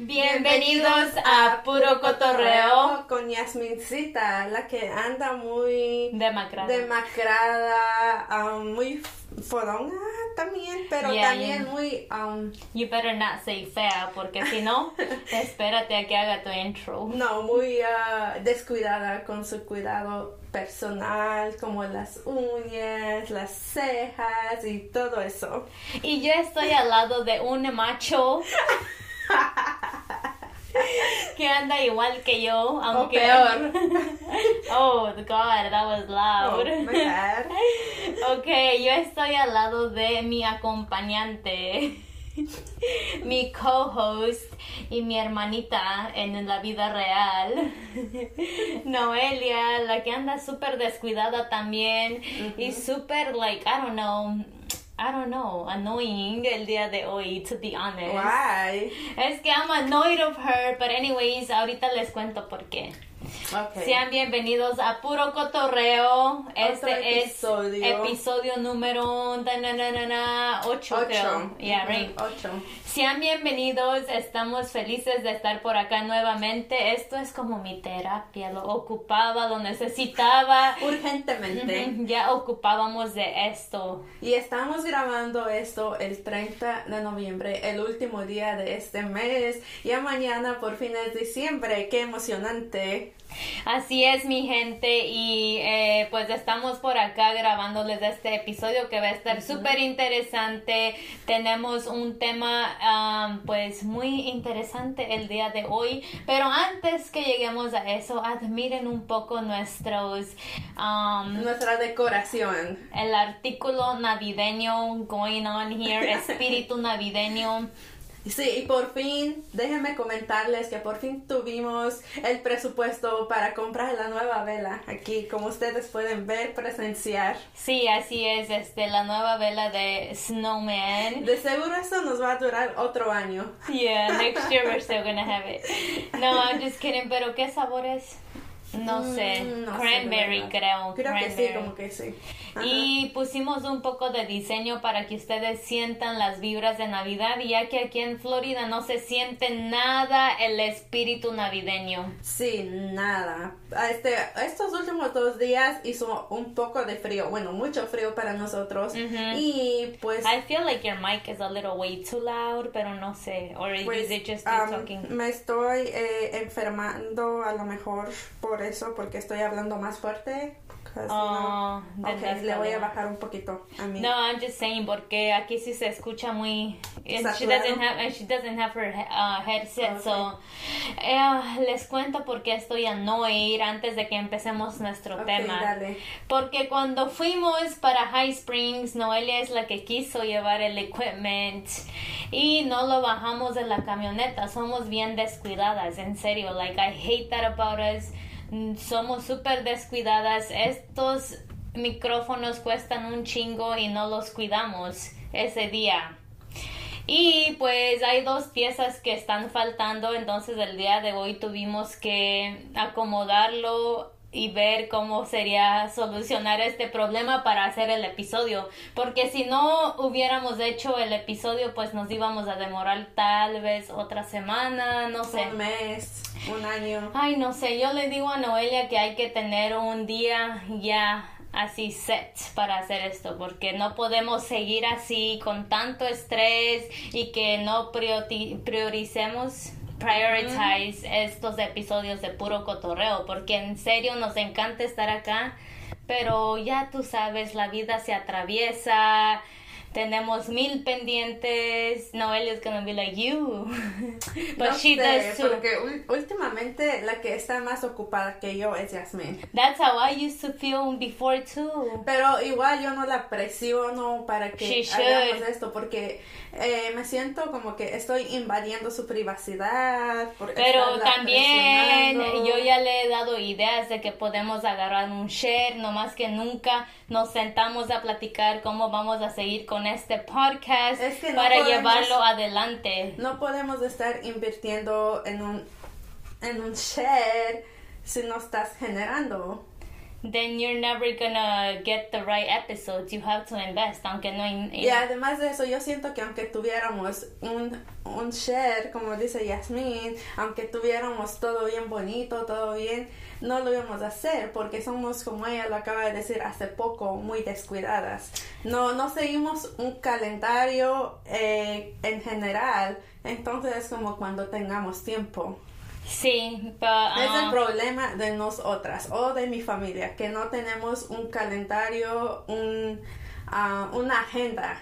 Bienvenidos a Puro Cotorreo con Yasmincita, la que anda muy demacrada, demacrada um, muy fodonga también, pero Yeah, también muy um, You better not say fea, porque si no, espérate a que haga tu intro. no muy uh, descuidada con su cuidado personal, como las uñas, las cejas y todo eso. Y yo estoy al lado de un macho que anda igual que yo, aunque... peor. oh, God, that was Oh, loud. my bad. Ok, yo estoy al lado de mi acompañante, mi co-host y mi hermanita en la vida real, Noelia, la que anda súper descuidada también y súper, like, I don't know, I don't know, annoying el día de hoy, to be honest. Why? Es que I'm annoyed of her, but anyways, ahorita les cuento por qué. Okay. Sean bienvenidos a Puro Cotorreo. Este episodio. es episodio número 8, Ocho. creo. Yeah, Ujú, right. Ocho. Sean bienvenidos, estamos felices de estar por acá nuevamente. Esto es como mi terapia, lo ocupaba, lo necesitaba. Urgentemente. Ya ocupábamos de esto. Y estamos grabando esto el 30 de noviembre, el último día de este mes. Ya mañana por fin es diciembre. ¡Qué emocionante! Así es, mi gente, y eh, pues estamos por acá grabándoles este episodio que va a estar súper interesante. Tenemos un tema, am, pues, muy interesante el día de hoy, pero antes que lleguemos a eso, admiren un poco nuestros, am, Nuestra decoración. el artículo navideño going on here, espíritu navideño. Sí, y por fin, déjenme comentarles que por fin tuvimos el presupuesto para comprar la nueva vela. Aquí, como ustedes pueden ver, presenciar. Sí, así es, este, la nueva vela de Snowman. De seguro esto nos va a durar otro año. Yeah, next year we're still gonna have it. No, I'm just kidding, pero ¿qué sabores? No sé. Mm, no sé, Cranberry, de verdad. creo. Creo que sí, cranberry. como que sí. Ajá. Y pusimos un poco de diseño para que ustedes sientan las vibras de Navidad, y ya que aquí en Florida no se siente nada el espíritu navideño. Sí, nada. Este, estos últimos dos días hizo un poco de frío, bueno, mucho frío para nosotros. Y pues, I feel like your mic is a little way too loud, pero no sé. Or pues, is it just um, talking? me estoy eh, enfermando a lo mejor por eso, porque estoy hablando más fuerte. Oh, that's le voy a bajar un poquito a mí. No, I'm just saying porque aquí sí se escucha muy and she doesn't have and she doesn't have her uh, headset so eh, les cuento por qué estoy annoyed antes de que empecemos nuestro Ok, tema. dale. Porque cuando fuimos para High Springs, Noelia es la que quiso llevar el equipment y no lo bajamos de la camioneta. Somos bien descuidadas, en serio. Like, I hate that about us. Mm, Somos súper descuidadas. Estos micrófonos cuestan un chingo y no los cuidamos ese día. Y pues hay dos piezas que están faltando, entonces el día de hoy tuvimos que acomodarlo y ver cómo sería solucionar este problema para hacer el episodio, porque si no hubiéramos hecho el episodio pues nos íbamos a demorar tal vez otra semana, no sé. Un mes, un año. Ay, no sé, yo le digo a Noelia que hay que tener un día ya así set para hacer esto, porque no podemos seguir así con tanto estrés y que no priori- prioricemos prioritize estos episodios de puro cotorreo, porque en serio nos encanta estar acá, pero ya tú sabes, la vida se atraviesa, tenemos mil pendientes. Noelia's gonna be like you, but no she sé, does too. porque últimamente la que está más ocupada que yo es Yasmin. That's how I used to feel before too. Pero igual yo no la presiono para que hagamos esto porque eh, me siento como que estoy invadiendo su privacidad. Pero también yo ya le he dado ideas de que podemos agarrar un share, no más que nunca nos sentamos a platicar cómo vamos a seguir con este podcast Es que no para podemos- llevarlo adelante. No podemos estar invirtiendo en un, en un share si no estás generando. Then you're never gonna get the right episodes. You have to invest, aunque no. in- Y además de eso, yo siento que aunque tuviéramos un, un share, como dice Yasmin, aunque tuviéramos todo bien bonito, todo bien, no lo íbamos a hacer porque somos, como ella lo acaba de decir hace poco, muy descuidadas. No, no seguimos un calendario eh, en general, entonces es como cuando tengamos tiempo. Sí, but, Es el um, problema de nosotras o de mi familia, que no tenemos un calendario, un, ah, una agenda.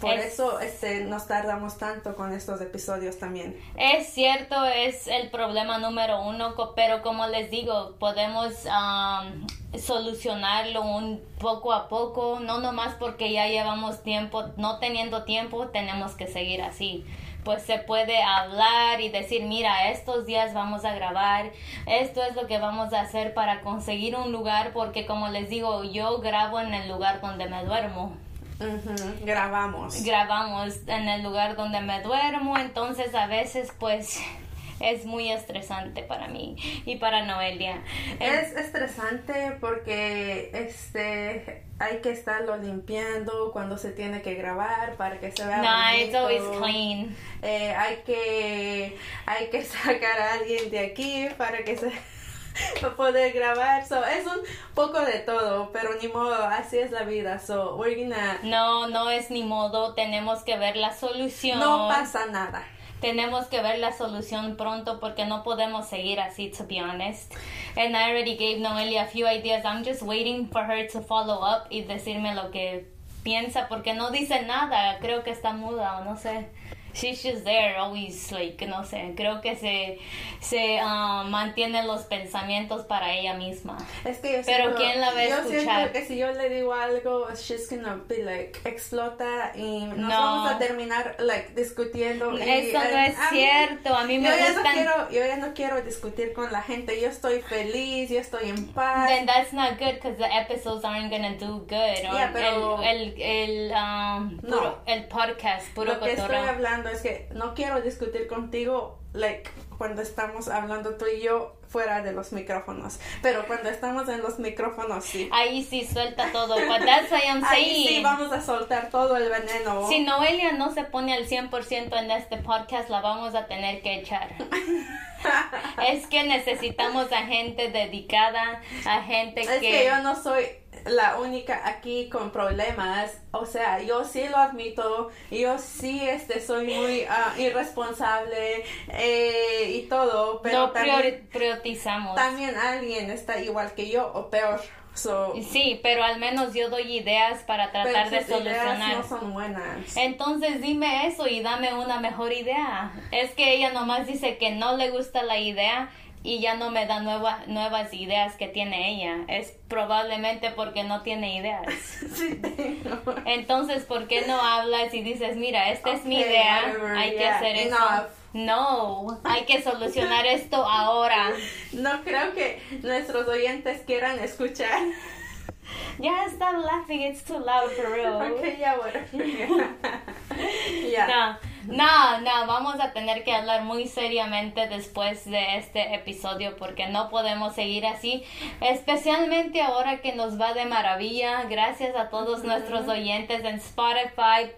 Por Es- eso este, nos tardamos tanto con estos episodios también. Es cierto, es el problema número uno, pero como les digo, podemos um, solucionarlo un poco a poco, no nomás porque ya llevamos tiempo, no teniendo tiempo, tenemos que seguir así. Pues se puede hablar y decir, mira, estos días vamos a grabar, esto es lo que vamos a hacer para conseguir un lugar, porque como les digo, yo grabo en el lugar donde me duermo Grabamos. grabamos en el lugar donde me duermo, entonces a veces pues es muy estresante para mí y para Noelia. Es estresante porque este hay que estarlo limpiando cuando se tiene que grabar para que se vea no, it's bonito. always clean. Eh, hay que hay que sacar a alguien de aquí para que se para poder grabar so es un poco de todo pero ni modo así es la vida so we're gonna No, no es ni modo, tenemos que ver la solución. no pasa nada Tenemos que ver la solución pronto porque no podemos seguir así, to be honest. And I already gave Noelia a few ideas. I'm just waiting for her to follow up y decirme lo que piensa porque no dice nada. Creo que está muda o no sé. She's just there, always, like, no sé. Creo que se, se ah, mantiene los pensamientos para ella misma. es que yo Pero siento- ¿quién la a yo escuchar? siento que si yo le digo algo she's gonna be like explota y nos No. vamos a terminar like discutiendo y, Eso no eh, es a mí- cierto. A mí me yo ya, no gustan. quiero, yo ya no quiero discutir con la gente. Yo estoy feliz, yo estoy en paz. Then that's not good because the episodes aren't gonna do good. Yeah, pero- el, el, el, um, No. puro- el podcast, puro Lo que estoy cotorreo. Hablando es que no quiero discutir contigo, like, cuando estamos hablando tú y yo fuera de los micrófonos. Pero cuando estamos en los micrófonos, sí. Ahí sí suelta todo. But that's what I'm Ahí saying. sí vamos a soltar todo el veneno. Si Noelia no se pone al 100% en este podcast, la vamos a tener que echar. es que necesitamos a gente dedicada, a gente Es que... que yo no soy la única aquí con problemas, o sea, yo sí lo admito, yo sí este soy muy ah, irresponsable eh, y todo, pero no también, priori- priorizamos. también alguien está igual que yo o peor. So, Sí, pero al menos yo doy ideas para pero tratar de ideas solucionar. no son buenas. Entonces dime eso y dame una mejor idea. Es que ella nomás dice que no le gusta la idea y ya no me da nueva- nuevas ideas que tiene ella. Es probablemente porque no tiene ideas. Entonces, ¿por qué no hablas y dices, mira, esta es mi Okay, idea, whatever, hay que yeah, hacer enough. eso? No, hay que solucionar esto ahora. No creo que nuestros oyentes quieran escuchar. Ya stop laughing, it's too loud for real. Ok, ya, bueno. Ya. No, no, no, vamos a tener que hablar muy seriamente después de este episodio porque no podemos seguir así, especialmente ahora que nos va de maravilla. Gracias a todos nuestros oyentes en Spotify.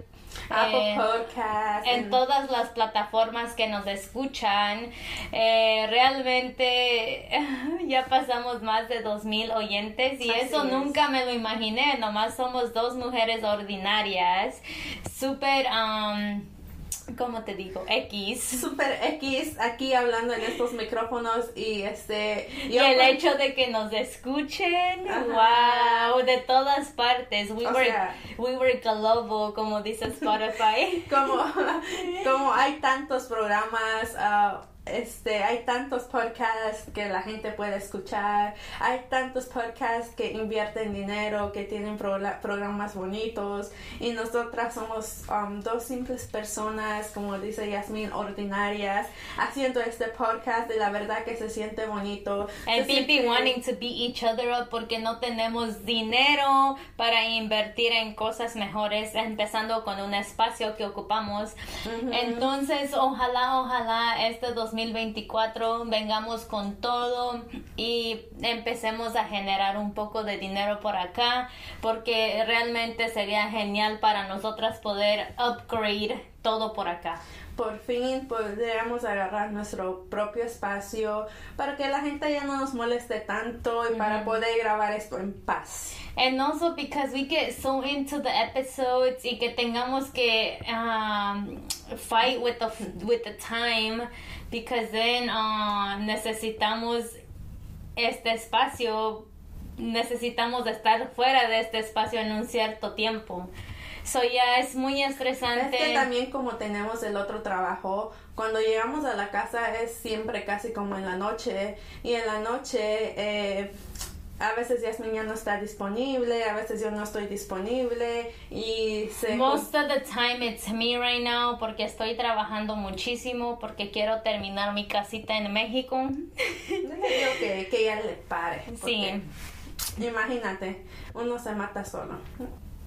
Apple eh, Podcast. en todas las plataformas que nos escuchan. Eh, realmente ya pasamos más de 2000 oyentes y Así eso es. nunca me lo imaginé. Nomás somos dos mujeres ordinarias, súper, um, ¿cómo te digo? X. Super X aquí hablando en estos micrófonos y este Y el hecho de que nos escuchen, Ajá. wow, de todas partes. We O were, sea- we were global, como dice Spotify. como como hay tantos programas ah, este hay tantos podcasts que la gente puede escuchar hay tantos podcasts que invierten dinero que tienen prola- programas bonitos y nosotras somos um, dos simples personas como dice Yasmin ordinarias haciendo este podcast y la verdad que se siente bonito And people wanting to beat each other up porque no tenemos dinero para invertir en cosas mejores, empezando con un espacio que ocupamos. Entonces, ojalá, ojalá este 2024 vengamos con todo y empecemos a generar un poco de dinero por acá porque realmente sería genial para nosotras poder upgrade todo por acá por fin podríamos agarrar nuestro propio espacio para que la gente ya no nos moleste tanto y para poder grabar esto en paz. And also because we get so into the episodes y que tengamos que um, fight with the with the time because then uh, necesitamos este espacio necesitamos estar fuera de este espacio en un cierto tiempo. So ya es muy estresante. Es que también como tenemos el otro trabajo, cuando llegamos a la casa es siempre casi como en la noche y en la noche eh, a veces Yasmin ya no está disponible, a veces yo no estoy disponible y se... Most of the time it's me right now porque estoy trabajando muchísimo porque quiero terminar mi casita en México. que, que ya le pare. Sí. Imagínate, uno se mata solo.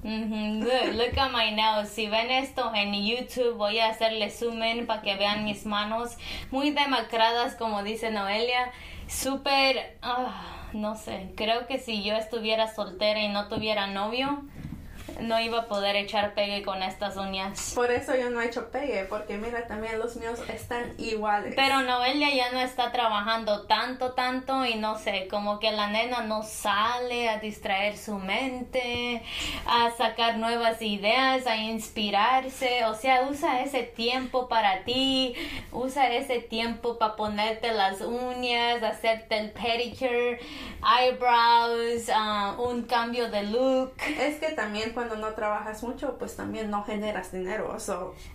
Look, at my nails. Si ven esto en YouTube, voy a hacerle zoom para que vean mis manos muy demacradas, como dice Noelia. Súper, ah, no sé, creo que si yo estuviera soltera y no tuviera novio, no iba a poder echar pegue con estas uñas. Por eso yo no he hecho pegue, porque mira, también los míos están iguales. Pero Noelia ya no está trabajando tanto, tanto y no sé, como que la nena no sale a distraer su mente, a sacar nuevas ideas, a inspirarse. O sea, usa ese tiempo para ti, usa ese tiempo para ponerte las uñas, hacerte el pedicure, eyebrows, ah, un cambio de look. Es que también cuando no trabajas mucho, pues también no generas dinero.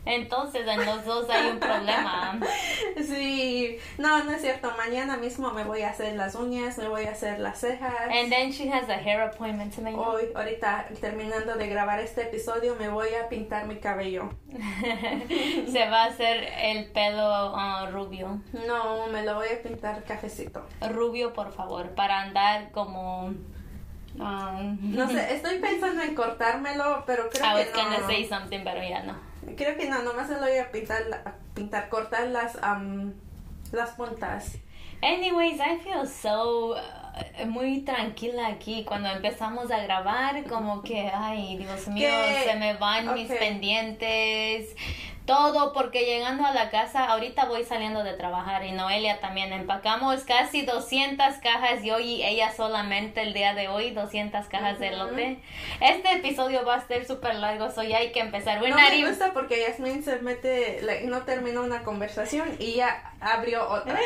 Entonces en los dos hay un problema. sí, no, no es cierto. Mañana mismo me voy a hacer las uñas, me voy a hacer las cejas. And then she has a hair appointment tonight. Hoy, ahorita terminando de grabar este episodio, me voy a pintar mi cabello. Se va a hacer el pelo uh, rubio. No, me lo voy a pintar cafecito. Rubio, por favor, para andar como Um, no sé, estoy pensando en cortármelo, pero creo I que was no. say something, pero ya no. Creo que no, nomás se lo voy a pintar, pintar cortar las, um, las puntas. Anyways, I feel so uh, muy tranquila aquí cuando empezamos a grabar, como que, ay, Dios mío, se me van mis pendientes todo porque llegando a la casa, ahorita voy saliendo de trabajar y Noelia también empacamos casi 200 cajas yo y ella solamente el día de hoy 200 cajas de lote. Este episodio va a ser súper largo, so ya hay que empezar. no me gusta porque Yasmin se mete, no terminó una conversación y ya abrió otra.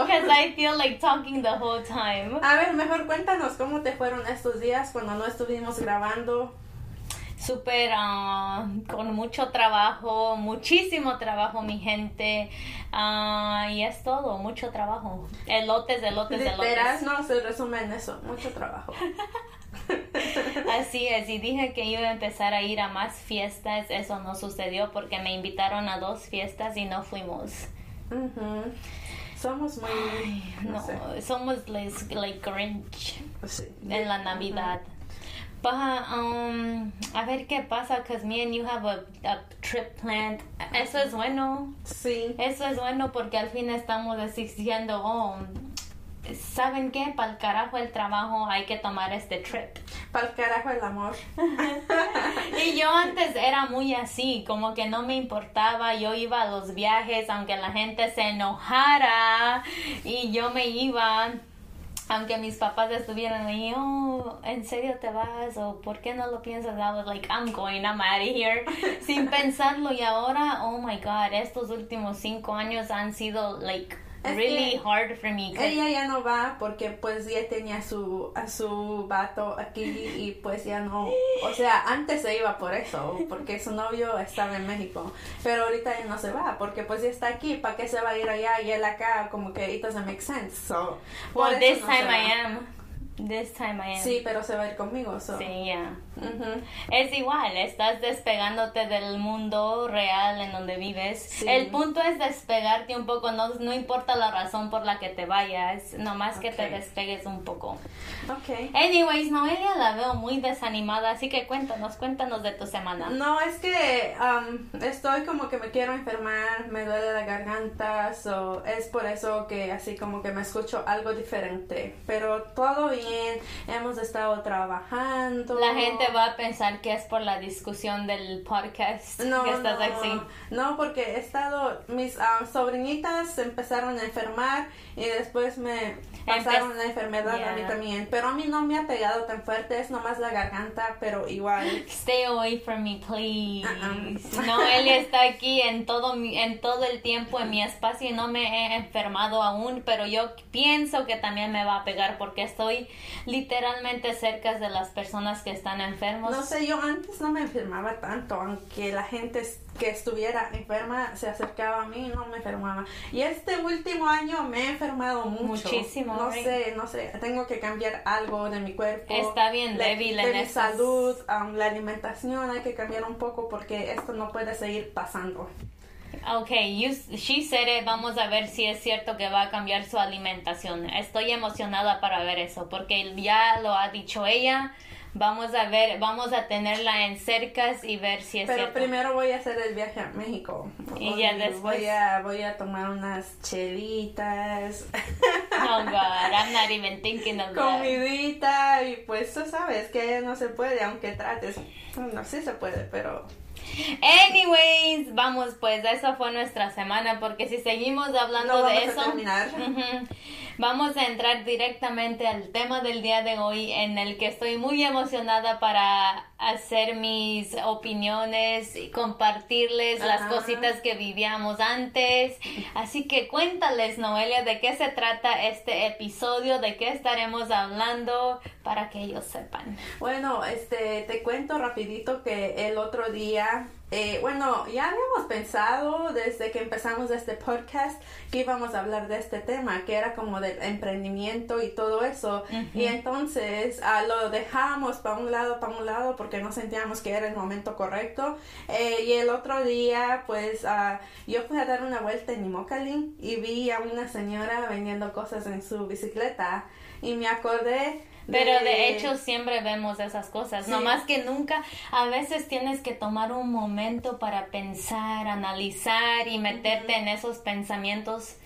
Because I feel like talking the whole time. A ver, mejor cuéntanos cómo te fueron estos días cuando no estuvimos grabando súper ah, con mucho trabajo, muchísimo trabajo, mi gente. Ah, y es todo, mucho trabajo. Elotes, elotes, elotes. no, se resume en eso, mucho trabajo. Así es, y dije que iba a empezar a ir a más fiestas, eso no sucedió porque me invitaron a dos fiestas y no fuimos. Somos muy... no, somos like, Grinch en la Navidad. Um, a ver qué pasa, because me and you have a, trip planned. Eso es bueno. Sí. Eso es bueno porque al fin estamos diciendo, oh, ¿saben qué? Para el carajo el trabajo hay que tomar este trip. Para el carajo el amor. y yo antes era muy así, como que no me importaba, yo iba a los viajes aunque la gente se enojara y yo me iba aunque mis papás estuvieran ahí, oh, ¿en serio te vas? ¿O por qué no lo piensas? I was like, I'm going, I'm out of here. Sin pensarlo. Y ahora, oh my God, estos últimos cinco años han sido, like, really hard for me. Ella ya no va porque pues ya tenía su, a su vato aquí y pues ya no, o sea, antes se iba por eso, porque su novio estaba en México, pero ahorita ya no se va porque pues ya está aquí, ¿para qué se va a ir allá y él acá? Como que it doesn't make sense. So, well, this time I am. This time I am. Sí, pero se va a ir conmigo. So. Sí, Es igual, estás despegándote del mundo real en donde vives. Sí. El punto es despegarte un poco, no, no importa la razón por la que te vayas, nomás que te despegues un poco. Ok. Anyways, Noelia la veo muy desanimada, así que cuéntanos, cuéntanos de tu semana. No, es que um, estoy como que me quiero enfermar, me duele la garganta, so es por eso que así como que me escucho algo diferente. Pero todo bien, hemos estado trabajando. La gente va a pensar que es por la discusión del podcast No, que estás no, así. no, porque he estado, mis ah, sobrinitas empezaron a enfermar y después me pasaron Empe- la enfermedad a mí Yeah. también. Pero a mí no me ha pegado tan fuerte, es nomás la garganta, pero igual. Stay away from me, please. Uh-uh. Noelia está aquí en todo mi, en todo el tiempo en mi espacio y no me he enfermado aún, pero yo pienso que también me va a pegar porque estoy literalmente cerca de las personas que están enfermos. No sé, yo antes no me enfermaba tanto, aunque la gente que estuviera enferma se acercaba a mí, no me enfermaba. Y este último año me he enfermado mucho. Muchísimo, No sé, no sé, tengo que cambiar algo de mi cuerpo. Está bien de, débil de en mi salud, um, la alimentación hay que cambiar un poco porque esto no puede seguir pasando. Ok, you, she said it. Vamos a ver si es cierto que va a cambiar su alimentación. Estoy emocionada para ver eso porque ya lo ha dicho ella. Vamos a ver, vamos a tenerla en cercas y ver si es Pero cierto. primero voy a hacer el viaje a México. Y ya después- Voy a, voy a tomar unas chelitas. Oh God, I'm not even thinking of that. comidita y pues tú sabes que no se puede aunque trates no sí se puede pero Anyways, vamos pues, esa fue nuestra semana porque si seguimos hablando No de vamos a eso, terminar. ujú, vamos a entrar directamente al tema del día de hoy en el que estoy muy emocionada para hacer mis opiniones y compartirles las cositas que vivíamos antes. Así que cuéntales, Noelia, de qué se trata este episodio, de qué estaremos hablando para que ellos sepan. bueno este te cuento rapidito que el otro día eh, bueno ya habíamos pensado desde que empezamos este podcast que íbamos a hablar de este tema que era como del emprendimiento y todo eso. Y entonces ah, lo dejamos para un lado para un lado porque no sentíamos que era el momento correcto. Eh, y el otro día pues ah, yo fui a dar una vuelta en Immokalee y vi a una señora vendiendo cosas en su bicicleta. Y me acordé Pero de hecho siempre vemos esas cosas, Sí. no más que nunca, a veces tienes que tomar un momento para pensar, analizar y meterte en esos pensamientos.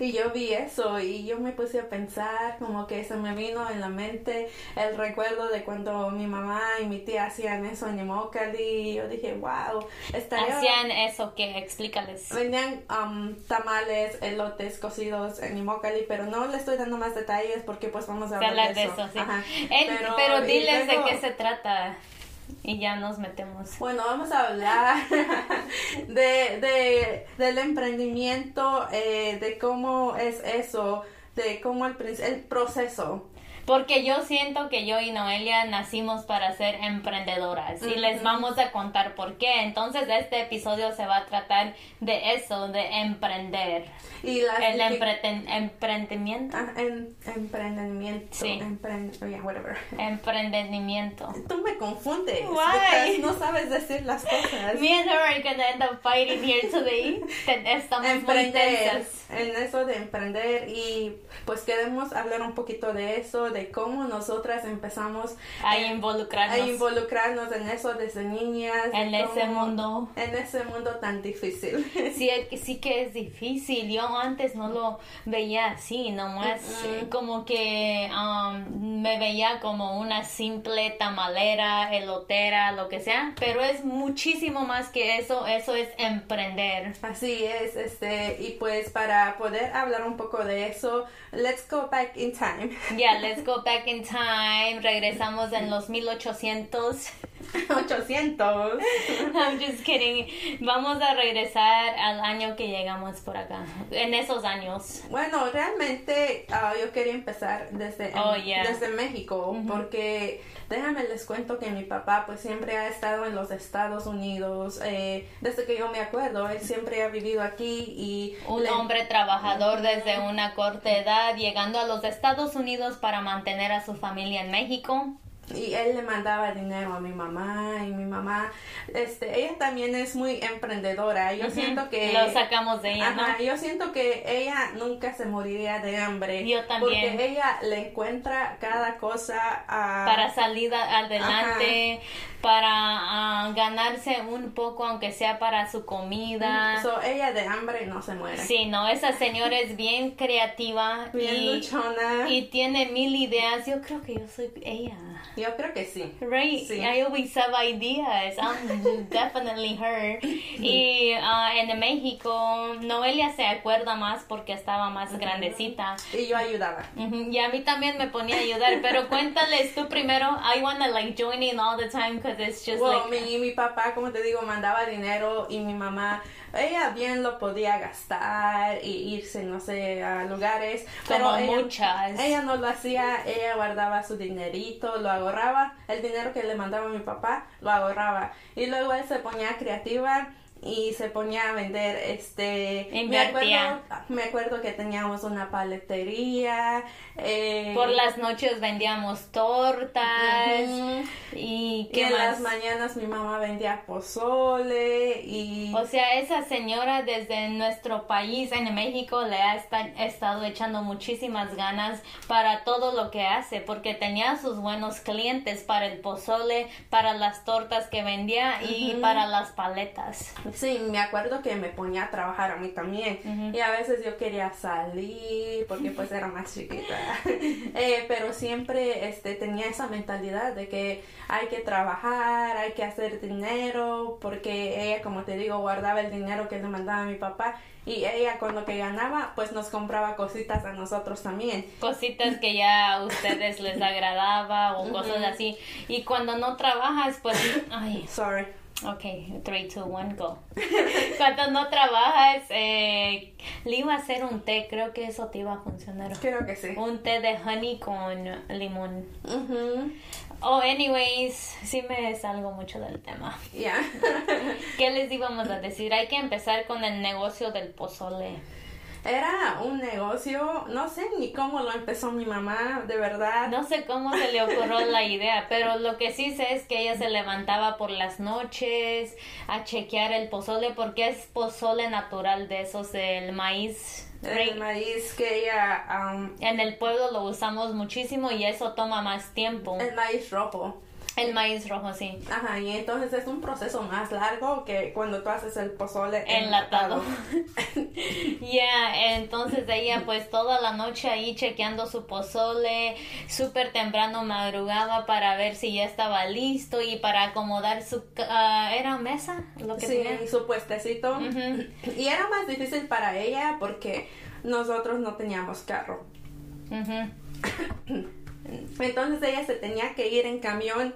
Y yo vi eso y yo me puse a pensar, como que se me vino en la mente el recuerdo de cuando mi mamá y mi tía hacían eso en Immokalee. Y yo dije, wow, estaría... Hacían eso que explícales. Vendían um, tamales, elotes cocidos en Immokalee, pero no le estoy dando más detalles porque pues vamos a De hablar de eso, sí. Ajá. El- pero, diles luego- de qué se trata y ya nos metemos. Bueno, vamos a hablar de, de, del emprendimiento, eh, de cómo es eso, de cómo el, el proceso. Porque yo siento que yo y Noelia nacimos para ser emprendedoras y les vamos a contar por qué. Entonces este episodio se va a tratar de eso, de emprender. Y las El que- emprendimiento. Ah, en, emprendimiento. Sí. Emprend- oh, yeah, whatever. Emprendimiento. Tú me confundes. Why? No sabes decir las cosas. Me and her are gonna end up fighting here today. Estamos emprender, en eso de emprender y pues queremos hablar un poquito de eso, de cómo nosotras empezamos A eh, involucrarnos. a involucrarnos en eso desde niñas. de En ese cómo- mundo. En ese mundo tan difícil. Sí, sí que es difícil. Yo antes no lo veía así, nomás Mm-mm. como que um, me veía como una simple tamalera, elotera, lo que sea. Pero es muchísimo más que eso. Eso es emprender. Así es, este, y pues para poder hablar un poco de eso, let's go back in time. Ya, let's go back in time. Regresamos en los 1800. 800. I'm just kidding. Vamos a regresar al año que llegamos por acá. En esos años. Bueno, realmente ah, yo quería empezar desde, Oh, yeah. desde México, porque déjame les cuento que mi papá pues siempre ha estado en los Estados Unidos, eh, desde que yo me acuerdo, él siempre ha vivido aquí y... Un le- hombre trabajador desde una corta edad, llegando a los Estados Unidos para mantener a su familia en México. Y él le mandaba dinero a mi mamá y mi mamá, este, ella también es muy emprendedora. Yo siento que lo sacamos de ella, ajá, Yo siento que ella nunca se moriría de hambre. Yo también. Porque ella le encuentra cada cosa a... para salir adelante, para ah, ganarse un poco, aunque sea para su comida. So, ella de hambre no se muere. Sí, no, esa señora es bien creativa. Bien y, luchona. Y tiene mil ideas. Yo creo que yo soy ella. Yo creo que sí. Right. Sí. I always have ideas. I'm definitely her. Y uh, en México, Noelia se acuerda más porque estaba más grandecita. Y yo ayudaba. Y a mí también me ponía a ayudar. Pero cuéntales tú primero. I wanna like join in all the time because it's just well, like. mi, mi papá, como te digo, mandaba dinero y mi mamá ella bien lo podía gastar y irse, no sé, a lugares. Como pero ella, muchas. Ella no lo hacía, ella guardaba su dinerito, lo ahorraba, el dinero que le mandaba mi papá, lo ahorraba. Y luego él se ponía creativa y se ponía a vender este me acuerdo, me acuerdo que teníamos una paletería eh, por las noches vendíamos tortas y ¿qué en las mañanas mi mamá vendía pozole y o sea esa señora desde nuestro país en México le ha estado echando muchísimas ganas para todo lo que hace porque tenía sus buenos clientes para el pozole para las tortas que vendía y para las paletas Sí, me acuerdo que me ponía a trabajar a mí también. Y a veces yo quería salir porque pues era más chiquita. eh, pero siempre este, tenía esa mentalidad de que hay que trabajar, hay que hacer dinero, porque ella, como te digo, guardaba el dinero que le mandaba a mi papá. Y ella cuando que ganaba pues nos compraba cositas a nosotros también. Cositas que ya a ustedes les agradaba o cosas así. Y cuando no trabajas pues ay. Sorry Ok, 3, 2, 1, go. Cuando no trabajas, eh, le iba a hacer un té, creo que eso te iba a funcionar. Creo que sí. Un té de honey con limón. Uh Oh, anyways, sí me salgo mucho del tema. Ya. ¿Qué les íbamos a decir? Hay que empezar con el negocio del pozole. Era un negocio, no sé ni cómo lo empezó mi mamá, de verdad. No sé cómo se le ocurrió la idea, pero lo que sí sé es que ella se levantaba por las noches a chequear el pozole porque es pozole natural de esos del maíz. El maíz que ella... Um, en el pueblo lo usamos muchísimo y eso toma más tiempo. El maíz rojo. El maíz rojo, sí. Ajá, y entonces es un proceso más largo que cuando tú haces el pozole enlatado. Ya, entonces ella pues toda la noche ahí chequeando su pozole, súper temprano madrugaba para ver si ya estaba listo y para acomodar su... Uh, ¿Era mesa? Lo que sí, tenía? su puestecito. Y era más difícil para ella porque nosotros no teníamos carro. Entonces ella se tenía que ir en camión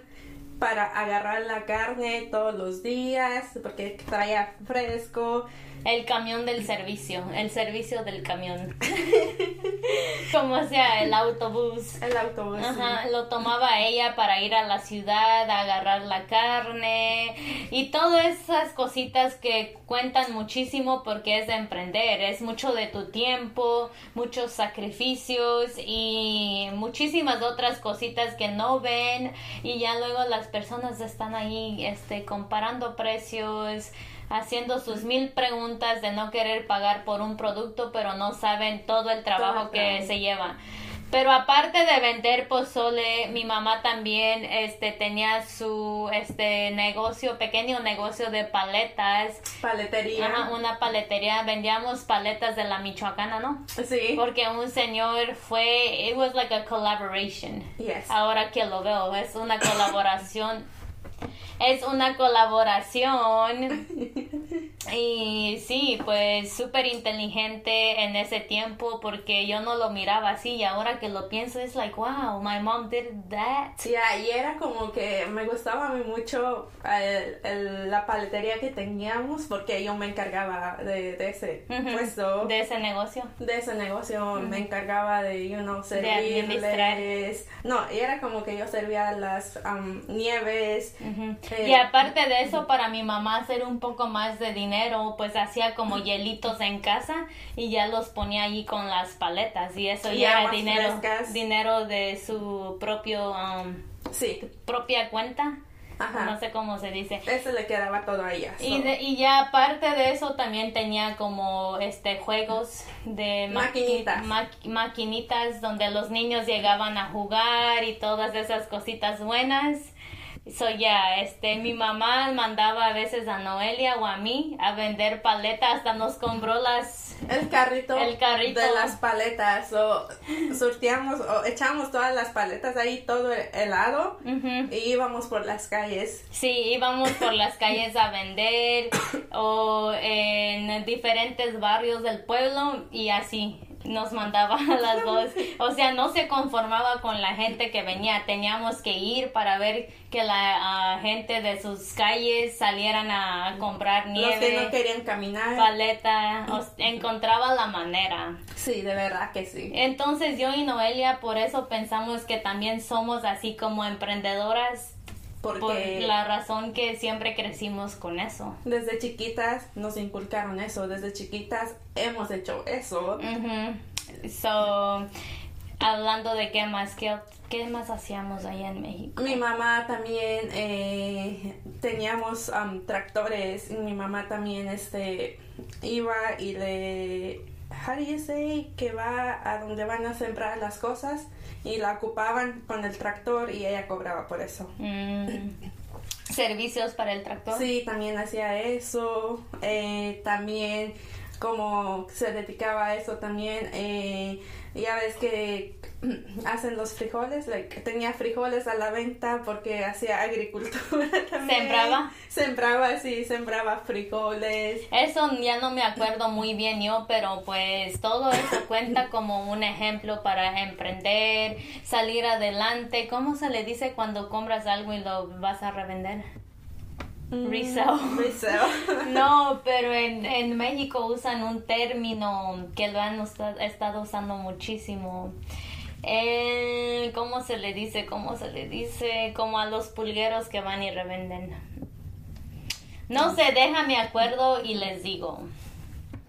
para agarrar la carne todos los días porque traía fresco. El camión del servicio, el servicio del camión. Como sea, el autobús. El autobús. Ajá, lo tomaba ella para ir a la ciudad, a agarrar la carne y todas esas cositas que cuentan muchísimo porque es de emprender, es mucho de tu tiempo, muchos sacrificios y muchísimas otras cositas que no ven y ya luego las personas están ahí este comparando precios haciendo sus mil preguntas de no querer pagar por un producto, pero no saben todo el trabajo que se lleva. Pero aparte de vender pozole, mi mamá también este tenía su este negocio, pequeño negocio de paletas. Paletería. Ajá, una paletería. Vendíamos paletas de la Michoacana, ¿no? Sí. Porque un señor fue, it was like a collaboration. Yes. Ahora que lo veo, es una colaboración es una colaboración y sí, pues súper inteligente en ese tiempo porque yo no lo miraba así y ahora que lo pienso es like, wow, my mom did that. Yeah, y era como que me gustaba a mí mucho el, el, la paletería que teníamos porque yo me encargaba de, de ese puesto. De ese negocio. De ese negocio me encargaba de, you know, servirles. No, y era como que yo servía las um, nieves. eh, y aparte de eso, para mi mamá hacer un poco más de dinero dinero, pues hacía como hielitos en casa y ya los ponía ahí con las paletas y eso Y ya era dinero, frescas. dinero de su propio, um, Sí, propia cuenta. Ajá. No sé cómo se dice. eso le quedaba todo a ella. Y, de- y ya aparte de eso también tenía como este juegos de maqui- Maquinitas. ma- maquinitas donde los niños llegaban a jugar y todas esas cositas buenas. So ya, este, mi mamá mandaba a veces a Noelia o a mí a vender paletas, hasta nos compró las El carrito, El carrito. de las paletas, o surtíamos o echamos todas las paletas ahí todo helado Ujú. y íbamos por las calles. Sí, íbamos por las calles a vender o en diferentes barrios del pueblo y así nos mandaba a las dos. O sea, no se conformaba con la gente que venía, teníamos que ir para ver que la gente de sus calles salieran a comprar Los que no nieve, querían caminar. paleta, o- encontraba la manera. Sí, de verdad que sí. Entonces yo y Noelia por eso pensamos que también somos así como emprendedoras por Porque la razón que siempre crecimos con eso. desde chiquitas nos inculcaron eso, desde chiquitas hemos hecho eso. So, hablando de qué más, qué, qué más hacíamos allá en México. Mi mamá también eh, teníamos um, tractores y mi mamá también este iba y le how do you say que va a donde van a sembrar las cosas y la ocupaban con el tractor y ella cobraba por eso. Mm, Servicios para el tractor. Sí, también hacía eso. eh, también como se dedicaba a eso también. eh, ya ves que hacen los frijoles, like, tenía frijoles a la venta porque hacía agricultura también. ¿Sembraba? Sembraba, sí, sembraba frijoles. Eso ya no me acuerdo muy bien yo, pero pues todo eso cuenta como un ejemplo para emprender, salir adelante. ¿Cómo se le dice cuando compras algo y lo vas a revender? Resell. Mm, Resell. No, pero en, en México usan un término que lo han usta- estado usando muchísimo. Eh, ¿Cómo se le dice? ¿Cómo se le dice? Como a los pulgueros que van y revenden. No sé, déjame acuerdo y les digo.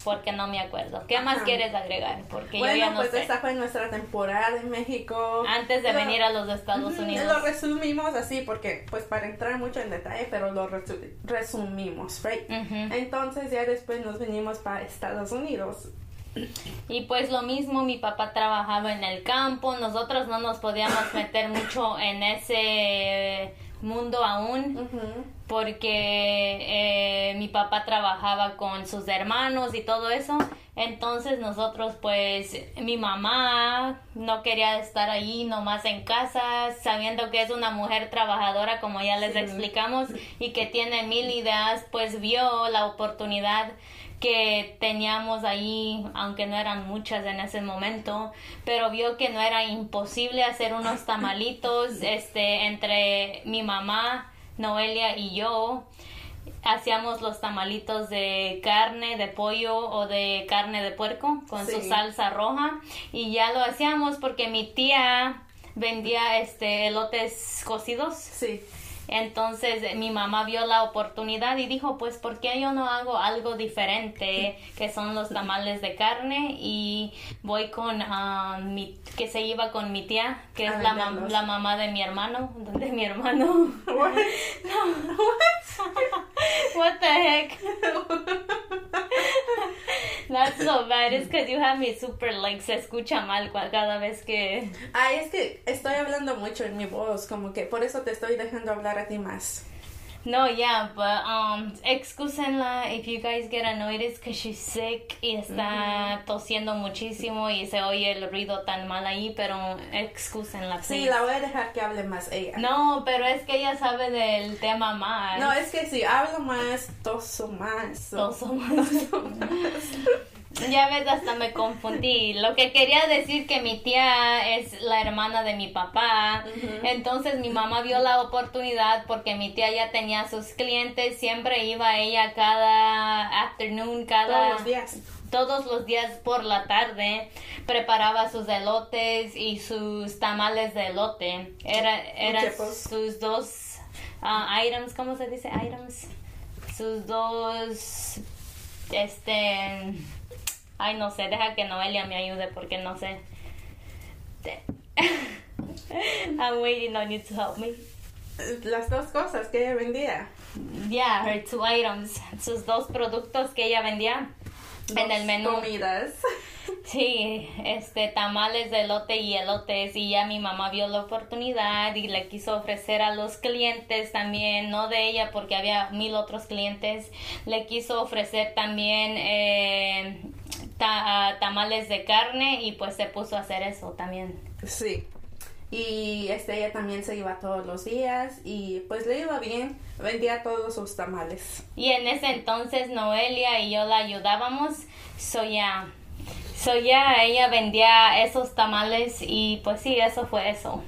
Porque no me acuerdo. ¿Qué más quieres agregar? Porque yo bueno, ya no pues sé. esta fue nuestra temporada en México. Antes de Lo- venir a los Estados Unidos. Lo resumimos así porque, pues para entrar mucho en detalle, pero lo resu- resumimos, right? Entonces ya después nos venimos para Estados Unidos. Y pues lo mismo, mi papá trabajaba en el campo, nosotros no nos podíamos meter mucho en ese mundo aún porque eh, mi papá trabajaba con sus hermanos y todo eso. Entonces nosotros pues mi mamá no quería estar ahí nomás en casa sabiendo que es una mujer trabajadora como ya les Sí. explicamos y que tiene mil ideas pues vio la oportunidad que teníamos ahí, aunque no eran muchas en ese momento, pero vio que no era imposible hacer unos tamalitos este entre mi mamá, Noelia y yo. Hacíamos los tamalitos de carne, de pollo o de carne de puerco con su salsa roja y ya lo hacíamos porque mi tía vendía este elotes cocidos. Sí. Entonces eh, mi mamá vio la oportunidad y dijo, pues, ¿por qué yo no hago algo diferente? Que son los tamales de carne y voy con ah, mi, que se iba con mi tía, que A es la, mam- la mamá de mi hermano, de mi hermano. What? What the heck? That's so bad. It's because you have me super like se escucha mal cada vez que Ay, es que estoy hablando mucho en mi voz, como que por eso te estoy dejando hablar a ti más. No, yeah, but um, excúsenla if you guys get annoyed it's because she's sick y está tosiendo muchísimo y se oye el ruido tan mal ahí, pero excúsenla. Sí, la voy a dejar que hable más ella. No, pero es que ella sabe del tema más. No, es que si hablo más, toso más. Toso más. Ya ves, hasta me confundí. Lo que quería decir que mi tía es la hermana de mi papá. Entonces mi mamá vio la oportunidad porque mi tía ya tenía sus clientes. Siempre iba ella cada afternoon, cada Todos los días. todos los días por la tarde preparaba sus elotes y sus tamales de elote. Era, eran Uchepos. sus dos ah, items, ¿cómo se dice? Items. Sus dos este, ay, no sé, deja que Noelia me ayude porque no sé. I'm waiting on you to help me. Las dos cosas que ella vendía. Yeah, her two items, sus dos productos que ella vendía en el menú. Comidas. Sí, este tamales de elote y elotes y ya mi mamá vio la oportunidad y le quiso ofrecer a los clientes también, no de ella porque había mil otros clientes, le quiso ofrecer también eh, tamales de carne y pues se puso a hacer eso también. Sí. Y este, ella también se iba todos los días y pues le iba bien, vendía todos sus tamales. Y en ese entonces Noelia y yo la ayudábamos, so ya, so ya ella vendía esos tamales y pues sí, eso fue eso.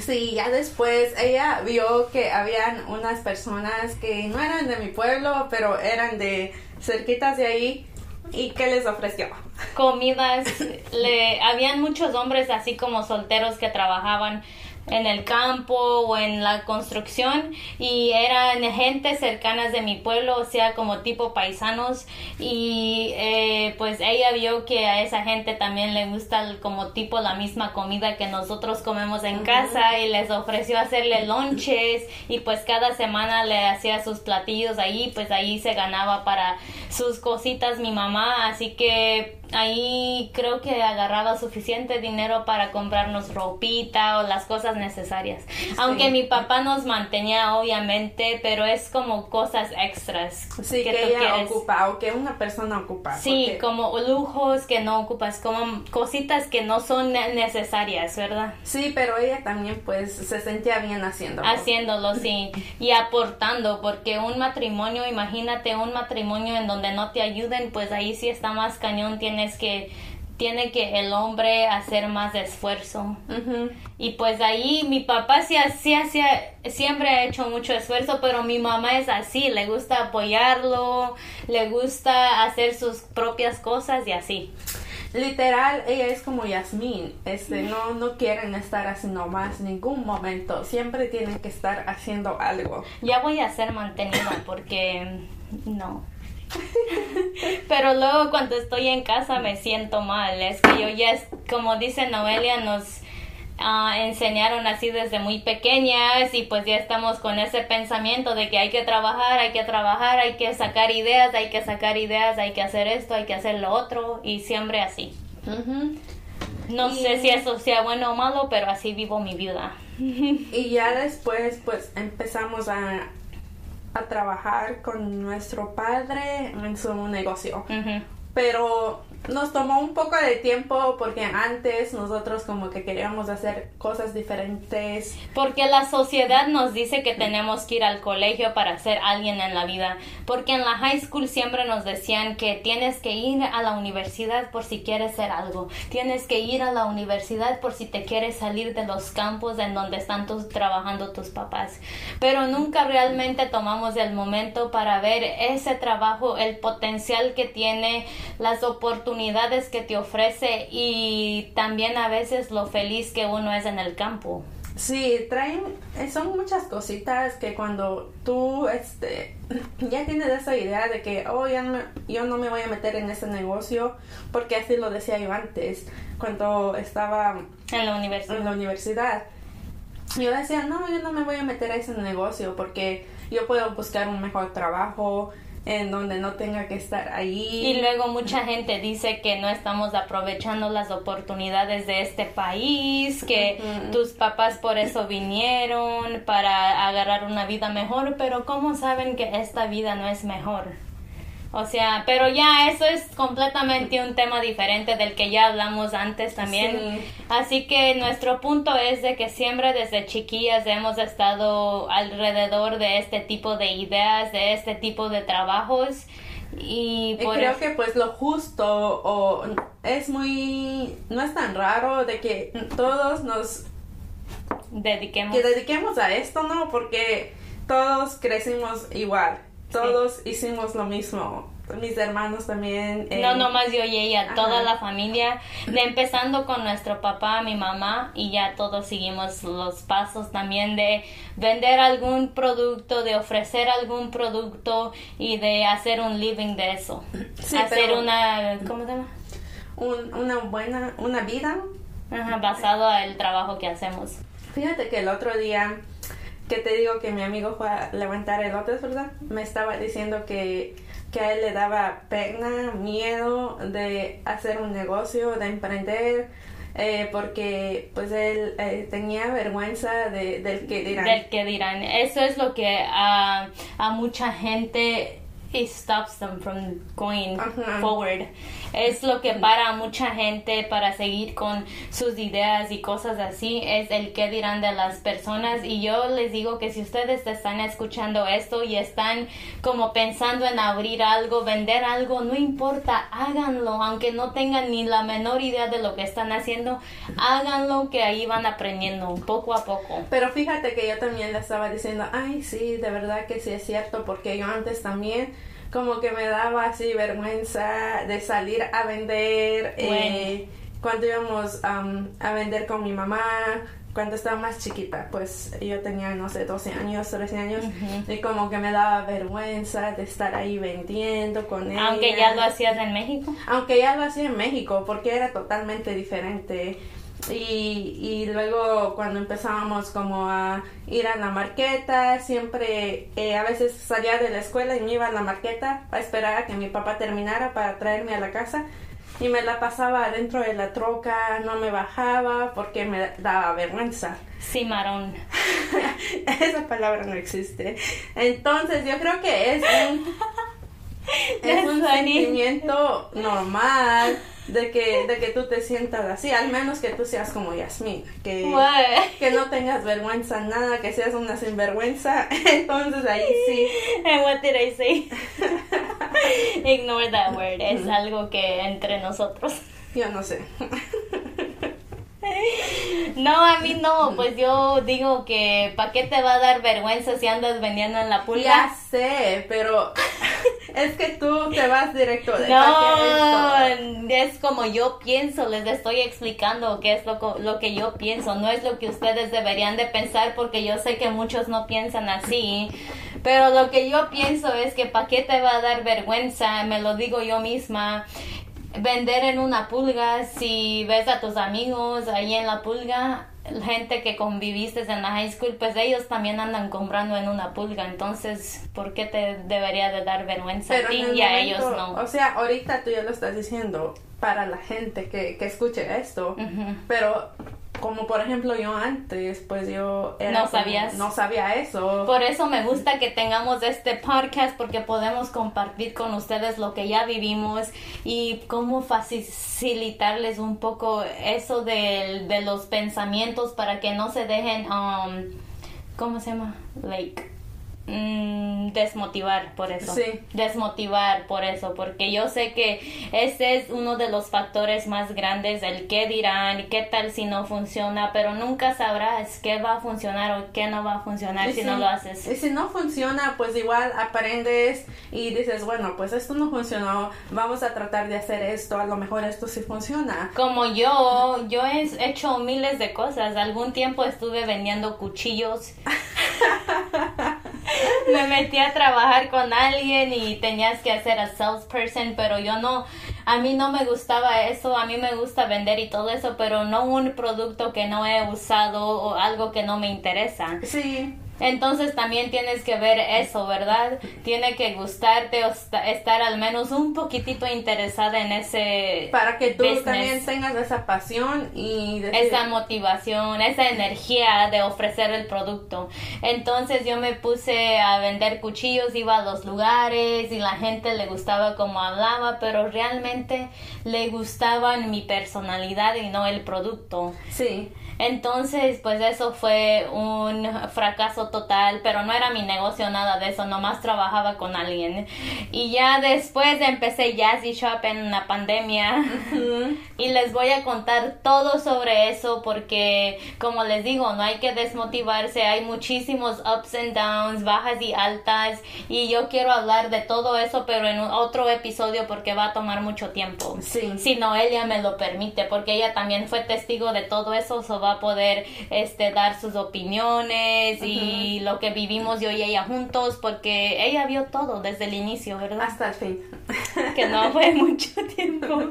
Sí, ya después ella vio que habían unas personas que no eran de mi pueblo, pero eran de cerquitas de ahí ¿Y qué les ofreció? Comidas. Le, habían muchos hombres así como solteros que trabajaban en el campo o en la construcción y eran gente cercanas de mi pueblo, o sea, como tipo paisanos y eh, pues ella vio que a esa gente también le gusta como tipo la misma comida que nosotros comemos en casa y les ofreció hacerle lonches y pues cada semana le hacía sus platillos ahí, pues ahí se ganaba para sus cositas mi mamá, así que ahí creo que agarraba suficiente dinero para comprarnos ropita o las cosas necesarias. Aunque mi papá nos mantenía obviamente, pero es como cosas extras. Sí, que, ella ocupa o que una persona ocupa. Sí, como lujos que no ocupas, como cositas que no son necesarias, ¿verdad? Sí, pero ella también pues se sentía bien haciéndolo. Haciéndolo, sí. Y aportando, porque un matrimonio, imagínate un matrimonio en donde no te ayuden, pues ahí sí está más cañón, tiene es que tiene que el hombre hacer más esfuerzo. Y pues ahí mi papá sí, sí siempre ha hecho mucho esfuerzo, pero mi mamá es así, le gusta apoyarlo, le gusta hacer sus propias cosas y así. Literal, ella es como Yasmín, este, no, no quieren estar así nomás ningún momento, siempre tienen que estar haciendo algo. Ya voy a ser mantenida porque no. Pero luego cuando estoy en casa me siento mal. Es que yo ya, como dice Noelia, nos ah, enseñaron así desde muy pequeñas y pues ya estamos con ese pensamiento de que hay que trabajar, hay que trabajar, hay que sacar ideas, hay que sacar ideas, hay que hacer esto, hay que hacer lo otro y siempre así. No sé si eso sea bueno o malo, pero así vivo mi vida. y ya después pues empezamos a a trabajar con nuestro padre en su negocio. Pero nos tomó un poco de tiempo porque antes nosotros como que queríamos hacer cosas diferentes. Porque la sociedad nos dice que tenemos que ir al colegio para ser alguien en la vida. Porque en la high school siempre nos decían que tienes que ir a la universidad por si quieres ser algo. Tienes que ir a la universidad por si te quieres salir de los campos en donde están tus, trabajando tus papás. Pero nunca realmente tomamos el momento para ver ese trabajo, el potencial que tiene, las oportunidades que te ofrece y también a veces lo feliz que uno es en el campo. Sí, traen, eh, son muchas cositas que cuando tú este, ya tienes esa idea de que, oh, ya no yo no me voy a meter en ese negocio, porque así lo decía yo antes, cuando estaba en la universidad. En la universidad. Yo decía, no, yo no me voy a meter a ese negocio porque yo puedo buscar un mejor trabajo, en donde no tenga que estar ahí. Y luego mucha gente dice que no estamos aprovechando las oportunidades de este país, que tus papás por eso vinieron para agarrar una vida mejor, pero ¿cómo saben que esta vida no es mejor? O sea, pero ya eso es completamente un tema diferente del que ya hablamos antes también. Así que nuestro punto es de que siempre desde chiquillas hemos estado alrededor de este tipo de ideas, de este tipo de trabajos. Y, creo que pues lo justo o es muy no es tan raro de que todos nos dediquemos que dediquemos a esto, ¿no? Porque todos crecimos igual todos hicimos lo mismo. mis hermanos también. eh, No, nomás yo y ella, toda la familia, de empezando con nuestro papá, mi mamá, y ya todos seguimos los pasos también de vender algún producto, de ofrecer algún producto y de hacer un living de eso. Sí, hacer pero- una, ¿cómo se llama? un- una buena, una vida. Ajá, basado al trabajo que hacemos. Fíjate que el otro día que te digo que mi amigo fue a levantar elotes, ¿verdad? Me estaba diciendo que, que a él le daba pena, miedo de hacer un negocio, de emprender, eh, porque pues él eh, tenía vergüenza de, del que dirán. del que dirán. Eso es lo que a, a mucha gente it stops them from going Ajá. forward. Es lo que para mucha gente para seguir con sus ideas y cosas así, es el que dirán de las personas. Y yo les digo que si ustedes están escuchando esto y están como pensando en abrir algo, vender algo, no importa, háganlo, aunque no tengan ni la menor idea de lo que están haciendo, háganlo que ahí van aprendiendo poco a poco. Pero fíjate que yo también le estaba diciendo, ay, sí, de verdad que sí es cierto, porque yo antes también como que me daba así vergüenza de salir a vender, eh, cuando íbamos am, a vender con mi mamá, cuando estaba más chiquita, pues yo tenía, no sé, 12 años, 13 años, y como que me daba vergüenza de estar ahí vendiendo con ella. Aunque ya lo hacías en México. Aunque ya lo hacía en México, porque era totalmente diferente. Y, y luego cuando empezábamos como a ir a la marqueta, siempre eh, a veces salía de la escuela y me iba a la marqueta a esperar a que mi papá terminara para traerme a la casa. Y me la pasaba dentro de la troca, no me bajaba porque me daba vergüenza. Cimarrón. Esa palabra no existe. Entonces yo creo que es un, es un sentimiento normal de que, de que tú te sientas así, al menos que tú seas como Yasmin, que, What? que no tengas vergüenza en nada, que seas una sinvergüenza, entonces ahí sí. And what did I say? Ignore that word. Es algo que entre nosotros. Yo no sé. No, a mí no. Pues yo digo que ¿para qué te va a dar vergüenza si andas vendiendo en la Ya pulga? sé, pero es que tú te vas directo de No, es como yo pienso, les estoy explicando qué es lo, lo que yo pienso, no es lo que ustedes deberían de pensar porque yo sé que muchos no piensan así, pero lo que yo pienso es que para qué te va a dar vergüenza, me lo digo yo misma, vender en una pulga, si ves a tus amigos ahí en la pulga, gente que conviviste en la high school, pues ellos también andan comprando en una pulga, entonces, ¿por qué te debería de dar vergüenza a ti y a ellos no? O sea, ahorita tú ya lo estás diciendo para la gente que, que escuche esto, pero como por ejemplo yo antes, pues yo era No como- sabías. no sabía eso. Por eso me gusta que tengamos este podcast porque podemos compartir con ustedes lo que ya vivimos y cómo facilitarles un poco eso de, de los pensamientos para que no se dejen, um, ¿cómo se llama? Like, mm, desmotivar por eso. Sí. Desmotivar por eso, porque yo sé que ese es uno de los factores más grandes, el qué dirán y qué tal si no funciona, pero nunca sabrás qué va a funcionar o qué no va a funcionar Y si no lo haces. Y si no funciona, pues igual aprendes y dices, bueno, pues esto no funcionó, vamos a tratar de hacer esto, a lo mejor esto sí funciona. Como yo, yo he hecho miles de cosas. Algún tiempo estuve vendiendo cuchillos. Me metí a trabajar con alguien y tenías que hacer a salesperson, pero yo no, a mí no me gustaba eso, a mí me gusta vender y todo eso, pero no un producto que no he usado o algo que no me interesa. Sí, Entonces también tienes que ver eso, ¿verdad? Tiene que gustarte o esta- estar al menos un poquitito interesada en ese para que tú business. también tengas esa pasión y decir, esa motivación, esa energía de ofrecer el producto. Entonces yo me puse a vender cuchillos, iba a los lugares y la gente le gustaba como hablaba, pero realmente le gustaba mi personalidad y no el producto. sí, Entonces, pues eso fue un fracaso total, pero no era mi negocio nada de eso, nomás trabajaba con alguien. Y ya después empecé Jazzy Shop en la pandemia y les voy a contar todo sobre eso porque como les digo, no hay que desmotivarse, hay muchísimos ups and downs, bajas y altas y yo quiero hablar de todo eso, pero en otro episodio porque va a tomar mucho tiempo. Sí. Si Noelia me lo permite, porque ella también fue testigo de todo eso, o va a poder este dar sus opiniones y lo que vivimos yo y ella juntos, porque ella vio todo desde el inicio, ¿verdad? Hasta el fin. Que no fue mucho tiempo.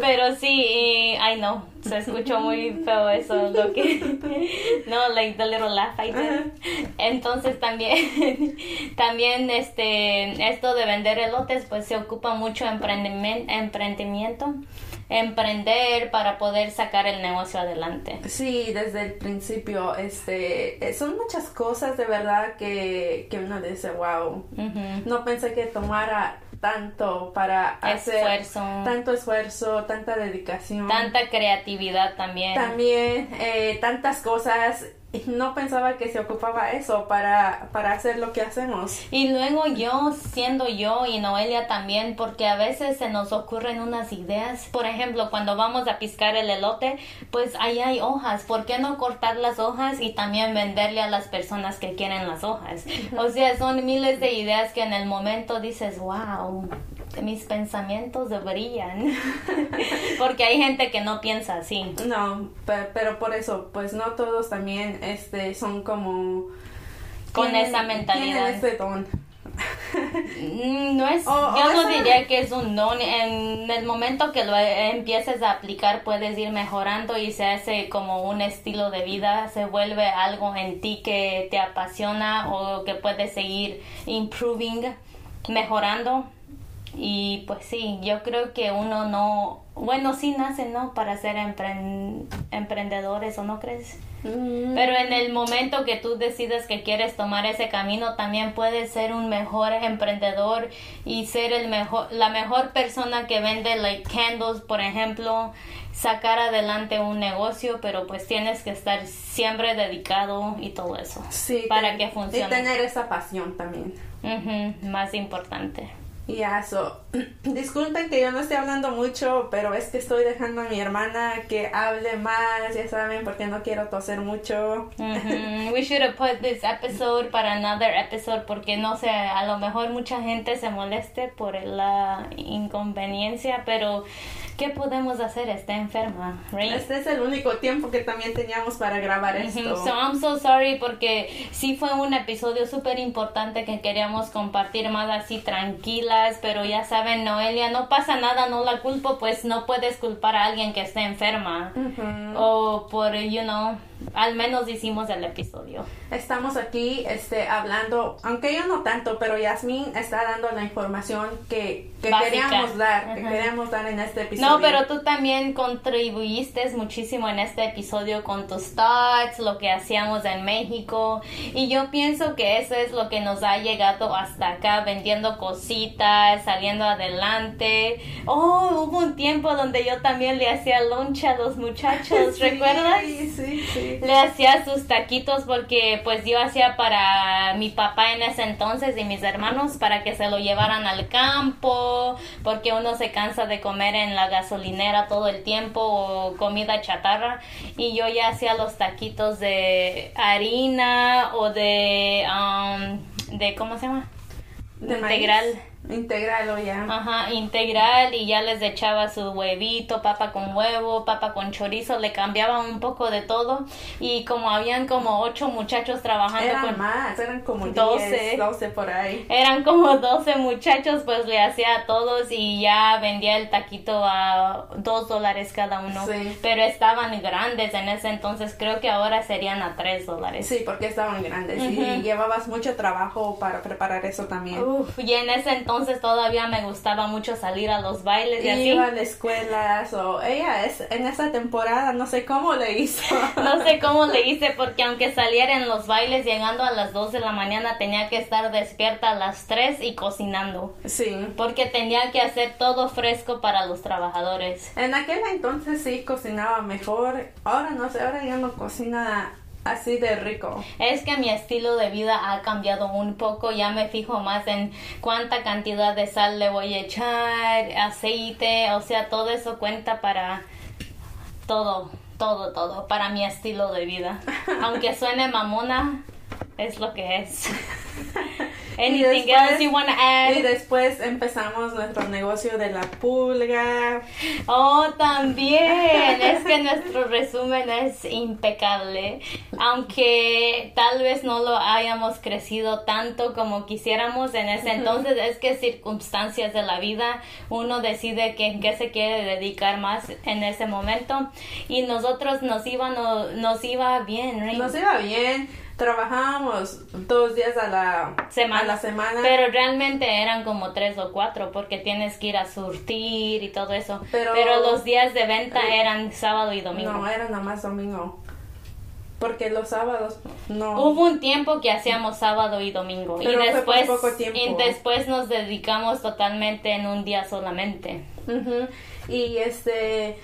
Pero sí, ay no, se escuchó muy feo eso, lo que no, like the little laugh I did. Entonces también también este esto de vender elotes pues se ocupa mucho emprendimiento, emprendimiento emprender para poder sacar el negocio adelante. Sí, desde el principio, este, eh, son muchas cosas de verdad que, que uno dice, wow, no pensé que tomara tanto para hacer esfuerzo. tanto esfuerzo, tanta dedicación, tanta creatividad también. También eh, tantas cosas no pensaba que se ocupaba eso para, para hacer lo que hacemos. Y luego yo, siendo yo y Noelia también, porque a veces se nos ocurren unas ideas. Por ejemplo, cuando vamos a piscar el elote, pues ahí hay hojas. ¿Por qué no cortar las hojas y también venderle a las personas que quieren las hojas? O sea, son miles de ideas que en el momento dices, wow, mis pensamientos brillan. Porque hay gente que no piensa así. No, pero, por eso, pues no todos también este, son como... Con esa mentalidad. ese don. Mm, no es, yo no diría que es un don. En el momento que lo empieces a aplicar, puedes ir mejorando y se hace como un estilo de vida, se vuelve algo en ti que te apasiona o que puedes seguir improving, mejorando. Y pues sí, yo creo que uno no, bueno, sí nace, ¿no? Para ser emprendedores, ¿o no crees? Mm. Pero en el momento que tú decides que quieres tomar ese camino, también puedes ser un mejor emprendedor y ser el mejor, la mejor persona que vende like candles, por ejemplo, sacar adelante un negocio, pero pues tienes que estar siempre dedicado y todo eso. Sí. Para que funcione. Y tener esa pasión también. más importante. Ya, eso. disculpen que yo no esté hablando mucho, pero es que estoy dejando a mi hermana que hable más, ya saben, porque no quiero toser mucho. We should have put this episode para another episode, porque no sé, a lo mejor mucha gente se moleste por la inconveniencia, pero ¿qué podemos hacer? Está enferma, right? Este es el único tiempo que también teníamos para grabar esto. So I'm so sorry porque sí fue un episodio súper importante que queríamos compartir más así tranquilas, pero ya saben, Noelia, no pasa nada, no la culpo, pues no puedes culpar a alguien que esté enferma o por, you know al menos hicimos el episodio. Estamos aquí este, hablando, aunque yo no tanto, pero Yasmin está dando la información que, que queríamos dar, que queríamos dar en este episodio. No, pero tú también contribuiste muchísimo en este episodio con tus thoughts, lo que hacíamos en México, y yo pienso que eso es lo que nos ha llegado hasta acá, vendiendo cositas, saliendo adelante. Oh, hubo un tiempo donde yo también le hacía loncha a los muchachos, ¿recuerdas? Sí, sí, sí le hacía sus taquitos porque pues yo hacía para mi papá en ese entonces y mis hermanos para que se lo llevaran al campo porque uno se cansa de comer en la gasolinera todo el tiempo o comida chatarra y yo ya hacía los taquitos de harina o de um, de cómo se llama de integral Integral o ya. Ajá, integral y ya les echaba su huevito, papa con huevo, papa con chorizo, le cambiaba un poco de todo y como habían como ocho muchachos trabajando eran con más, eran como 12, 12 por ahí. Eran como 12 muchachos, pues le hacía a todos y ya vendía el taquito a dos dólares cada uno. Sí. Pero estaban grandes en ese entonces, creo que ahora serían a tres dólares. Sí, porque estaban grandes y llevabas mucho trabajo para preparar eso también. Uf, y en ese entonces entonces todavía me gustaba mucho salir a los bailes y así. Iba a la escuela, o ella es en esa temporada, no sé cómo le hizo. no sé cómo le hice porque aunque saliera en los bailes llegando a las 2 de la mañana tenía que estar despierta a las 3 y cocinando. Sí. Porque tenía que hacer todo fresco para los trabajadores. En aquel entonces sí cocinaba mejor. Ahora no sé, ahora ya no cocina así de rico. Es que mi estilo de vida ha cambiado un poco, ya me fijo más en cuánta cantidad de sal le voy a echar, aceite, o sea, todo eso cuenta para todo, todo, todo, para mi estilo de vida. Aunque suene mamona, es lo que es. Anything else you want to add? Y después empezamos nuestro negocio de la pulga. Oh, también. es que nuestro resumen es impecable. Aunque tal vez no lo hayamos crecido tanto como quisiéramos en ese entonces, es que circunstancias de la vida uno decide que, en qué se quiere dedicar más en ese momento. Y nosotros nos iba, nos iba bien. Nos iba bien trabajábamos dos días a la semana. la semana. Pero realmente eran como tres o cuatro porque tienes que ir a surtir y todo eso. Pero, los días de venta eh, eran sábado y domingo. No, era nada más domingo. Porque los sábados no. Hubo un tiempo que hacíamos sábado y domingo. y después, y después nos dedicamos totalmente en un día solamente. Y este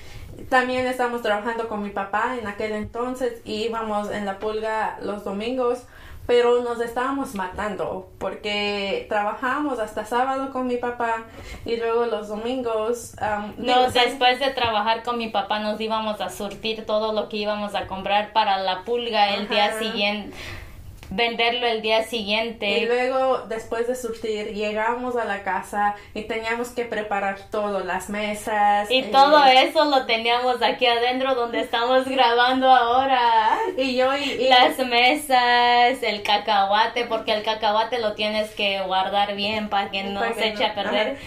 también estamos trabajando con mi papá en aquel entonces y íbamos en la pulga los domingos, pero nos estábamos matando porque trabajamos hasta sábado con mi papá y luego los domingos... no, después de trabajar con mi papá nos íbamos a surtir todo lo que íbamos a comprar para la pulga el día siguiente venderlo el día siguiente. Y luego, después de surtir, llegamos a la casa y teníamos que preparar todo, las mesas. Y eh, todo eso lo teníamos aquí adentro donde estamos grabando ahora. Y yo y, Las mesas, el cacahuate, porque el cacahuate lo tienes que guardar bien para que no se eche a perder.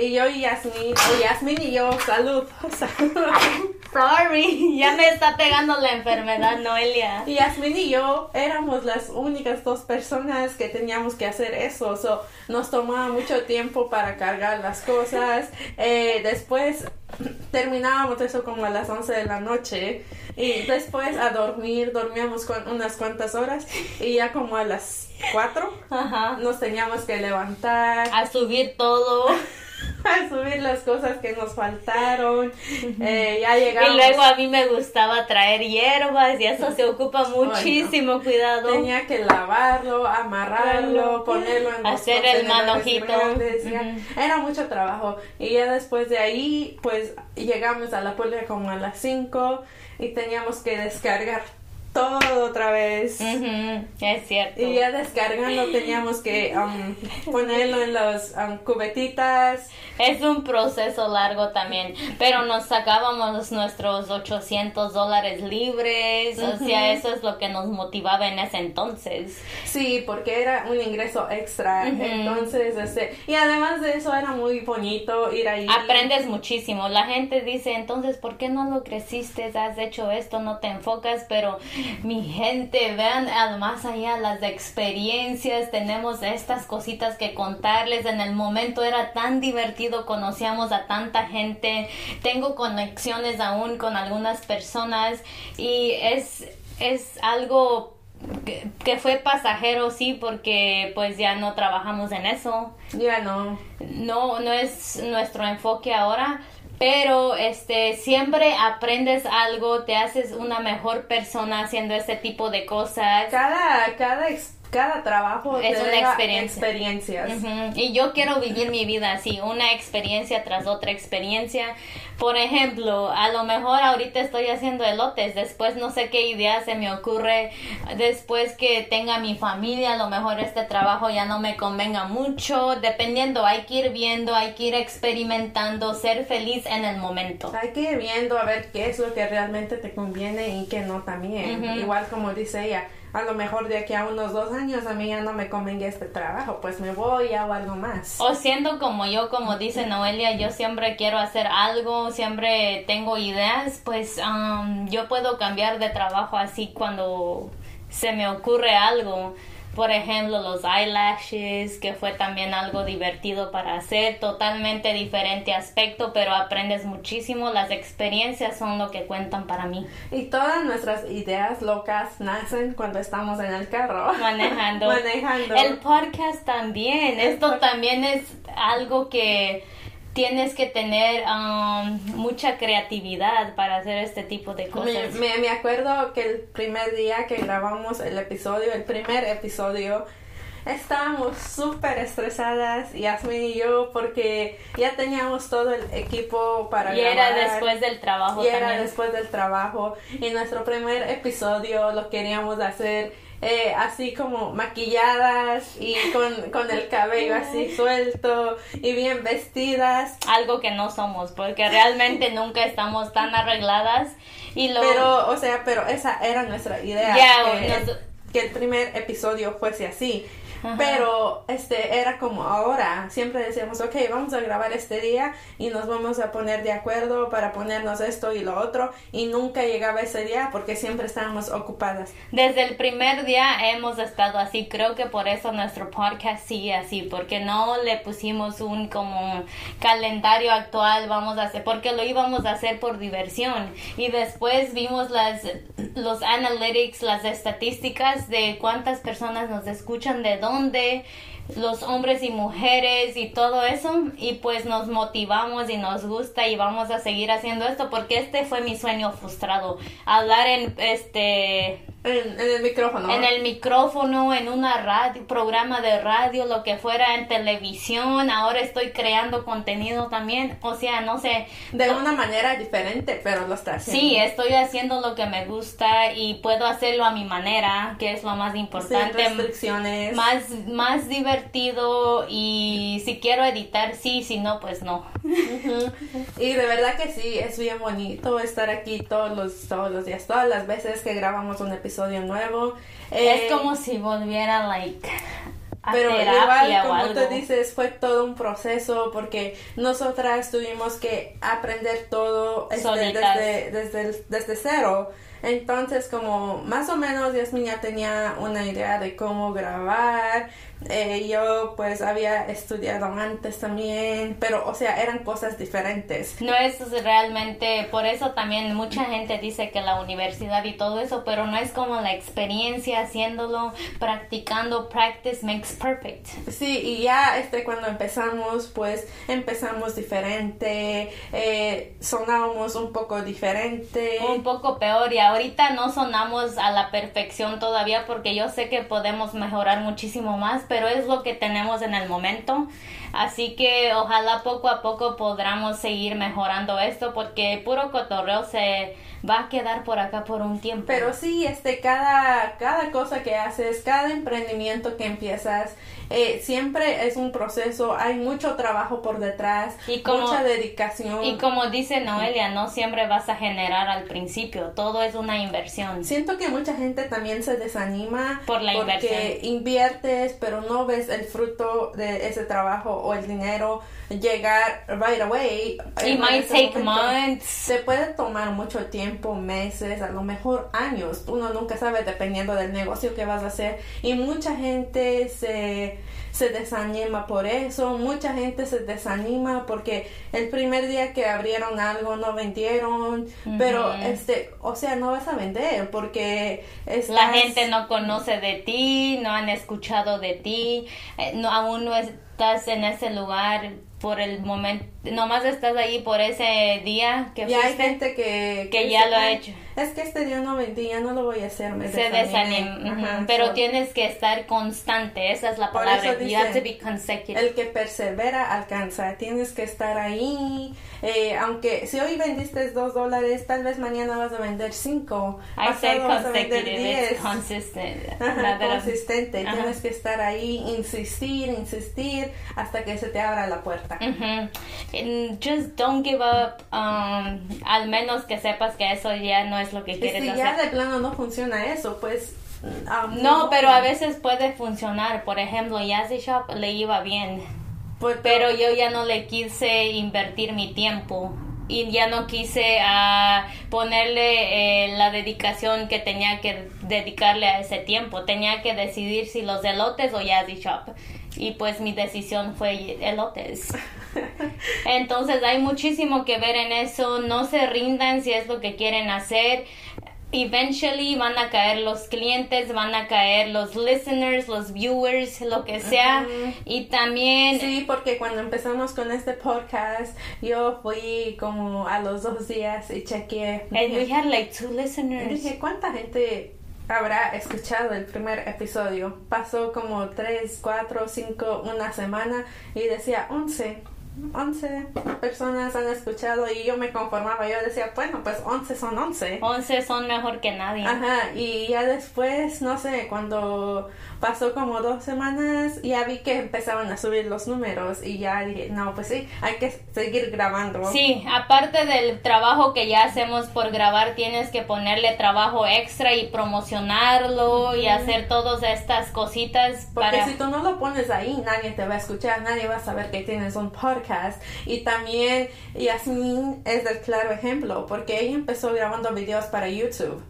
Y yo y Yasmin, o Yasmin y yo, salud. Sorry, ya me está pegando la enfermedad, Noelia. Y Yasmin y yo éramos las únicas dos personas que teníamos que hacer eso. So, nos tomaba mucho tiempo para cargar las cosas. Eh, después terminábamos eso como a las 11 de la noche. Y después a dormir, dormíamos con unas cuantas horas. Y ya como a las 4 nos teníamos que levantar. A subir todo. a subir las cosas que nos faltaron. Eh, ya llegamos. Y luego a mí me gustaba traer hierbas y eso se ocupa muchísimo cuidado. Tenía que lavarlo, amarrarlo, ponerlo en hacer el manojito. Era mucho trabajo. Y ya después de ahí, pues llegamos a la puerta como a las 5 y teníamos que descargar todo otra vez. Es cierto. Y ya descargando teníamos que um, ponerlo en las um, cubetitas. Es un proceso largo también, pero nos sacábamos nuestros 800 dólares libres, o sea, eso es lo que nos motivaba en ese entonces. Sí, porque era un ingreso extra, entonces, este, y además de eso era muy bonito ir ahí. Aprendes muchísimo, la gente dice, entonces, ¿por qué no lo creciste? Has hecho esto, no te enfocas, pero mi gente, vean al más allá las experiencias, tenemos estas cositas que contarles. En el momento era tan divertido, conocíamos a tanta gente, tengo conexiones aún con algunas personas y es, es algo que, que, fue pasajero, sí, porque pues ya no trabajamos en eso. Ya no. No, no es nuestro enfoque ahora, pero este siempre aprendes algo, te haces una mejor persona haciendo este tipo de cosas. Cada cada cada trabajo es una experiencia. experiencias. Y yo quiero vivir mi vida así, una experiencia tras otra experiencia. Por ejemplo, a lo mejor ahorita estoy haciendo elotes, después no sé qué idea se me ocurre, después que tenga mi familia, a lo mejor este trabajo ya no me convenga mucho, dependiendo, hay que ir viendo, hay que ir experimentando, ser feliz en el momento. Hay que ir viendo a ver qué es lo que realmente te conviene y qué no también. Igual como dice ella, a lo mejor de aquí a unos dos años a mí ya no me convenga este trabajo, pues me voy y hago algo más. O siendo como yo, como dice Noelia, yo siempre quiero hacer algo, siempre tengo ideas, pues um, yo puedo cambiar de trabajo así cuando se me ocurre algo por ejemplo, los eyelashes, que fue también algo divertido para hacer, totalmente diferente aspecto, pero aprendes muchísimo, las experiencias son lo que cuentan para mí. Y todas nuestras ideas locas nacen cuando estamos en el carro. Manejando. Manejando. El podcast también, esto también es algo que tienes que tener um, mucha creatividad para hacer este tipo de cosas. Me, me, acuerdo que el primer día que grabamos el episodio, el primer episodio, estábamos súper estresadas, Yasmin y yo, porque ya teníamos todo el equipo para y era después del trabajo. Y era después del trabajo. Y nuestro primer episodio lo queríamos hacer eh, así como maquilladas y con, el cabello así suelto y bien vestidas. Algo que no somos, porque realmente nunca estamos tan arregladas. Y lo... Pero, o sea, pero esa era nuestra idea. que el primer episodio fuese así. Pero este era como ahora, siempre decíamos, ok, vamos a grabar este día y nos vamos a poner de acuerdo para ponernos esto y lo otro y nunca llegaba ese día porque siempre estábamos ocupadas. Desde el primer día hemos estado así, creo que por eso nuestro podcast sigue así, porque no le pusimos un como calendario actual, vamos a hacer, porque lo íbamos a hacer por diversión y después vimos las los analytics, las estadísticas de cuántas personas nos escuchan, de dónde de los hombres y mujeres y todo eso y pues nos motivamos y nos gusta y vamos a seguir haciendo esto porque este fue mi sueño frustrado hablar en este en, el micrófono. En el micrófono, en una radio, programa de radio, lo que fuera, en televisión. Ahora estoy creando contenido también. O sea, no sé. De una manera diferente, pero lo está haciendo. Sí, estoy haciendo lo que me gusta y puedo hacerlo a mi manera, que es lo más importante. Sin restricciones. Más, más divertido y si quiero editar, sí, si no, pues no. Y de verdad que sí, es bien bonito estar aquí todos los, todos los días, todas las veces que grabamos un episodio episodio nuevo. es eh, como si volviera, like, a pero igual, como tú dices, fue todo un proceso porque nosotras tuvimos que aprender todo este, desde, desde, desde cero. Entonces, como más o menos Yasmin ya tenía una idea de cómo grabar, eh, yo pues había estudiado antes también, pero o sea, eran cosas diferentes. No es realmente, por eso también mucha gente dice que la universidad y todo eso, pero no es como la experiencia haciéndolo, practicando, practice makes perfect. Sí, y ya este cuando empezamos, pues empezamos diferente, eh, sonábamos un poco diferente. Un poco peor y ahorita no sonamos a la perfección todavía porque yo sé que podemos mejorar muchísimo más, pero es lo que tenemos en el momento. Así que ojalá poco a poco podamos seguir mejorando esto porque puro cotorreo se va a quedar por acá por un tiempo. Pero sí, este, cada, cada cosa que haces, cada emprendimiento que empiezas, eh, siempre es un proceso, hay mucho trabajo por detrás, y mucha dedicación. Y como dice Noelia, no siempre vas a generar al principio, todo es una inversión. Siento que mucha gente también se desanima por la porque inviertes, pero no ves el fruto de ese trabajo o el dinero llegar right away. It might take months. Se puede tomar mucho tiempo, meses, a lo mejor años. Uno nunca sabe dependiendo del negocio que vas a hacer. Y mucha gente se se desanima por eso, mucha gente se desanima porque el primer día que abrieron algo no vendieron, pero este, o sea, no vas a vender porque la gente no conoce de ti, no han escuchado de ti, eh, no aún no estás en ese lugar por el momento, nomás estás ahí por ese día que ya hay gente que, que, ya lo ha hecho es que este día no vendí, ya no lo voy a hacer, me Se desanima. Pero tienes que estar constante, esa es la palabra. you have to be consecutive. El que persevera alcanza, tienes que estar ahí. Eh, aunque si hoy vendiste dos dólares, tal vez mañana vas a vender cinco. I say consecutive, consistent. consistente, tienes que estar ahí, insistir, insistir, hasta que se te abra la puerta. just don't give up, um, al menos que sepas que eso ya no es lo que quieres si ya de plano no funciona eso, pues... No, pero a veces puede funcionar. Por ejemplo, Yazzie Shop le iba bien. Pues, pero yo ya no le quise invertir mi tiempo y ya no quise uh, ponerle eh, la dedicación que tenía que dedicarle a ese tiempo. Tenía que decidir si los elotes o Yazzie Shop. Y pues mi decisión fue elotes. Entonces hay muchísimo que ver en eso. No se rindan si es lo que quieren hacer. eventually van a caer los clientes, van a caer los listeners, los viewers, lo que sea. Y también... Sí, porque cuando empezamos con este podcast, yo fui como a los dos días y chequeé. And we had like two listeners. Dije, ¿cuánta gente habrá escuchado el primer episodio? Pasó como tres, cuatro, cinco, una semana y decía once. 11 personas han escuchado y yo me conformaba. Yo decía, bueno, pues 11 son 11. 11 son mejor que nadie. Ajá, y ya después, no sé, cuando pasó como dos semanas, ya vi que empezaban a subir los números y ya dije, no, pues sí, hay que seguir grabando. Sí, aparte del trabajo que ya hacemos por grabar, tienes que ponerle trabajo extra y promocionarlo y hacer todas estas cositas. Porque si tú no lo pones ahí, nadie te va a escuchar, nadie va a saber que tienes un podcast. Y también Yasmin es el claro ejemplo, porque ella empezó grabando videos para YouTube,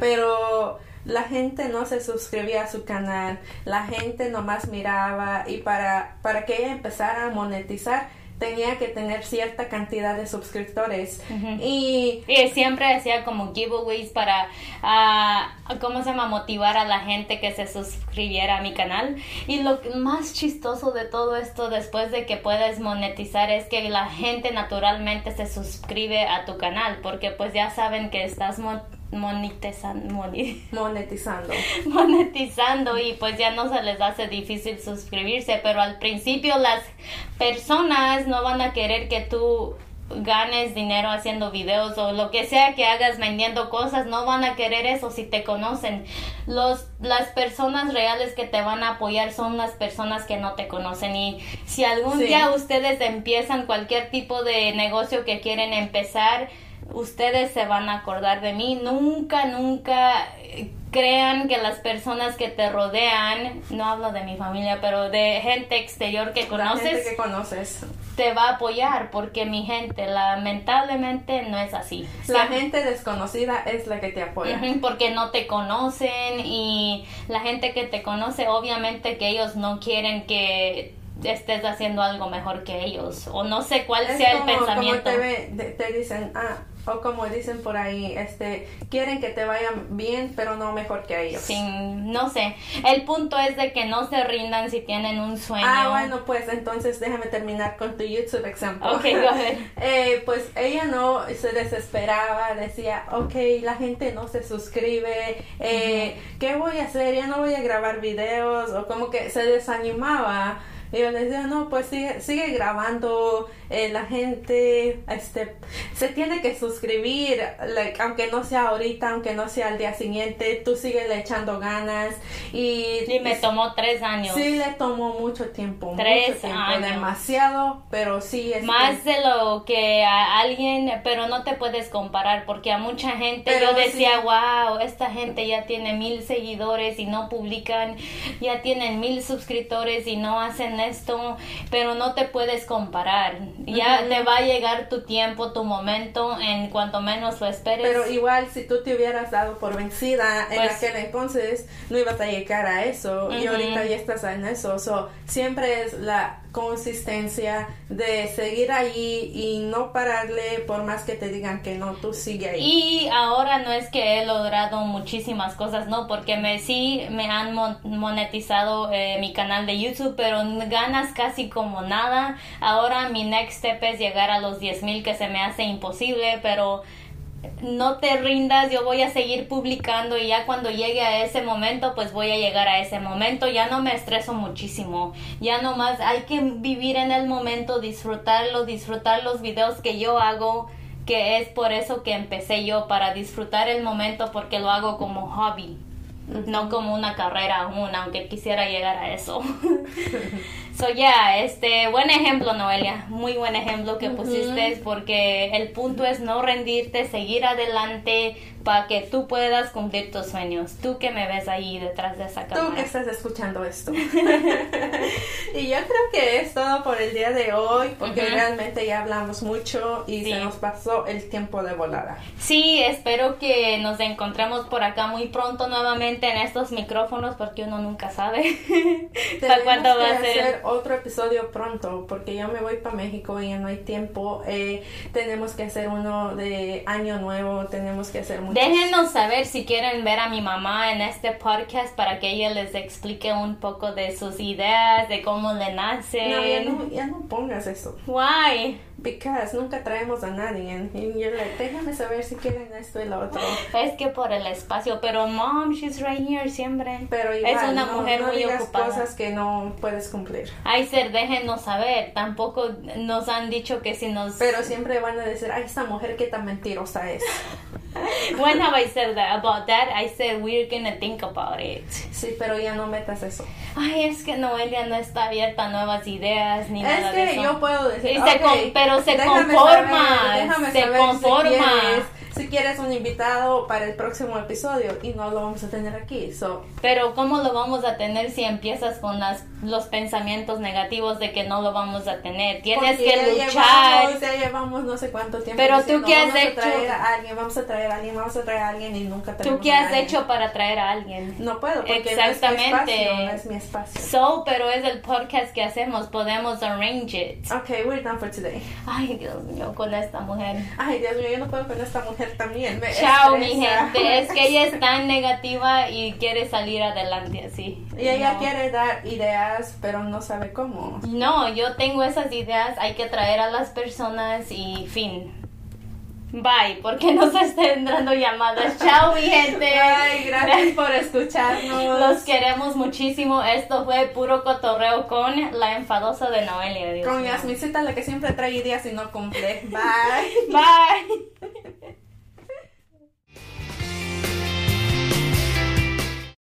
pero la gente no se suscribía a su canal, la gente nomás miraba y para, para que ella empezara a monetizar tenía que tener cierta cantidad de suscriptores. Y, siempre hacía como giveaways para uh, cómo se llama motivar a la gente que se suscribiera a mi canal. Y lo más chistoso de todo esto después de que puedes monetizar es que la gente naturalmente se suscribe a tu canal porque pues ya saben que estás monetizando, monetizando. monetizando y pues ya no se les hace difícil suscribirse, pero al principio las personas no van a querer que tú ganes dinero haciendo videos o lo que sea que hagas vendiendo cosas, no van a querer eso si te conocen. Los, las personas reales que te van a apoyar son las personas que no te conocen y si algún día ustedes empiezan cualquier tipo de negocio que quieren empezar, ustedes se van a acordar de mí. Nunca, nunca crean que las personas que te rodean, no hablo de mi familia, pero de gente exterior que conoces, que conoces, te va a apoyar porque mi gente, lamentablemente no es así. La gente desconocida es la que te apoya. porque no te conocen y la gente que te conoce, obviamente que ellos no quieren que estés haciendo algo mejor que ellos o no sé cuál sea el pensamiento. Como te, te dicen, ah, o como dicen por ahí, este, quieren que te vayan bien, pero no mejor que a ellos. Sí, no sé. El punto es de que no se rindan si tienen un sueño. Ah, bueno, pues entonces déjame terminar con tu YouTube ejemplo. Ok, go ahead. eh, pues ella no se desesperaba, decía, ok, la gente no se suscribe, eh, ¿qué voy a hacer? Ya no voy a grabar videos, o como que se desanimaba. Y yo les decía, no, pues sigue, sigue grabando, eh, la gente este, se tiene que suscribir, aunque no sea ahorita, aunque no sea al día siguiente, tú sigues le echando ganas. Y, y me tomó tres años. Sí, le tomó mucho tiempo. Tres años. Demasiado, pero sí. es Más de lo que a alguien, pero no te puedes comparar, porque a mucha gente yo decía, wow, esta gente ya tiene mil seguidores y no publican, ya tienen mil suscriptores y no hacen esto, pero no te puedes comparar ya le va a llegar tu tiempo, tu momento, en cuanto menos lo esperes. Pero igual, si tú te hubieras dado por vencida en pues aquel entonces, no ibas a llegar a eso. Y ahorita ya estás en eso. So, siempre es la consistencia de seguir ahí y no pararle por más que te digan que no, tú sigue ahí. Y ahora no es que he logrado muchísimas cosas, no, porque me sí me han monetizado eh, mi canal de YouTube, pero ganas casi como nada. Ahora mi next step es llegar a los 10 mil que se me hace imposible, pero no te rindas, yo voy a seguir publicando y ya cuando llegue a ese momento, pues voy a llegar a ese momento, ya no me estreso muchísimo, ya nomás hay que vivir en el momento, disfrutarlo, disfrutar los videos que yo hago, que es por eso que empecé yo, para disfrutar el momento porque lo hago como hobby, no como una carrera aún, aunque quisiera llegar a eso. So, yeah, este, buen ejemplo, Noelia, muy buen ejemplo que pusiste, porque el punto es no rendirte, seguir adelante, para que tú puedas cumplir tus sueños. Tú que me ves ahí detrás de esa cámara. Tú que estás escuchando esto. y yo creo que es todo por el día de hoy, porque realmente ya hablamos mucho y se nos pasó el tiempo de volada. Sí, espero que nos encontremos por acá muy pronto nuevamente en estos micrófonos, porque uno nunca sabe para cuándo va a ser otro episodio pronto porque yo me voy para México y ya no hay tiempo. Eh, tenemos que hacer uno de año nuevo, tenemos que hacer muchos. Déjenos saber si quieren ver a mi mamá en este podcast para que ella les explique un poco de sus ideas, de cómo le nacen. No, ya no, ya no pongas eso. Why? Because nunca traemos a nadie. Y yo le déjame saber si quieren esto y lo otro. Es que por el espacio, pero mom, she's right here siempre. Pero igual, es una no, mujer no muy digas ocupada. cosas que no puedes cumplir. Ay, ser, déjenos saber. Tampoco nos han dicho que si nos. Pero siempre van a decir, ay, esta mujer qué tan mentirosa es. When have I said that about that? I said we're gonna think about it. Sí, pero ya no metas eso. Ay, es que Noelia no está abierta a nuevas ideas ni nada Es de que eso. yo puedo decir, Y se "Ok, con- pero se déjame conforma, saber, déjame se saber conforma. Si quieres, si quieres un invitado para el próximo episodio y no lo vamos a tener aquí. So, Pero ¿cómo lo vamos a tener si empiezas con las, los pensamientos negativos de que no lo vamos a tener? Tienes porque que ya luchar. Llevamos, ya llevamos no sé cuánto tiempo. Pero tú, ¿qué has vamos hecho? A traer a alguien, vamos a traer a alguien, vamos a traer a alguien y nunca ¿Tú tenemos qué a has hecho para traer a alguien? No puedo porque Exactamente. no es mi espacio. No es mi espacio. So, pero es el podcast que hacemos, podemos arrange it. Okay, we're done for today. Ay, Dios mío, con esta mujer. Ay, Dios mío, yo no puedo con esta mujer también. Me Chao, mi estresa. gente. Es que ella es tan negativa y quiere salir adelante así. Y ella No. quiere dar ideas, pero no sabe cómo. No, yo tengo esas ideas, hay que traer a las personas y fin. Bye, porque nos está entrando llamadas. Chao, mi gente. Ay, gracias por escucharnos. Los queremos muchísimo. Esto fue puro cotorreo con la enfadosa de Noelia. Dios Con. Yasmincita, la que siempre trae ideas y no cumple. Bye. Bye.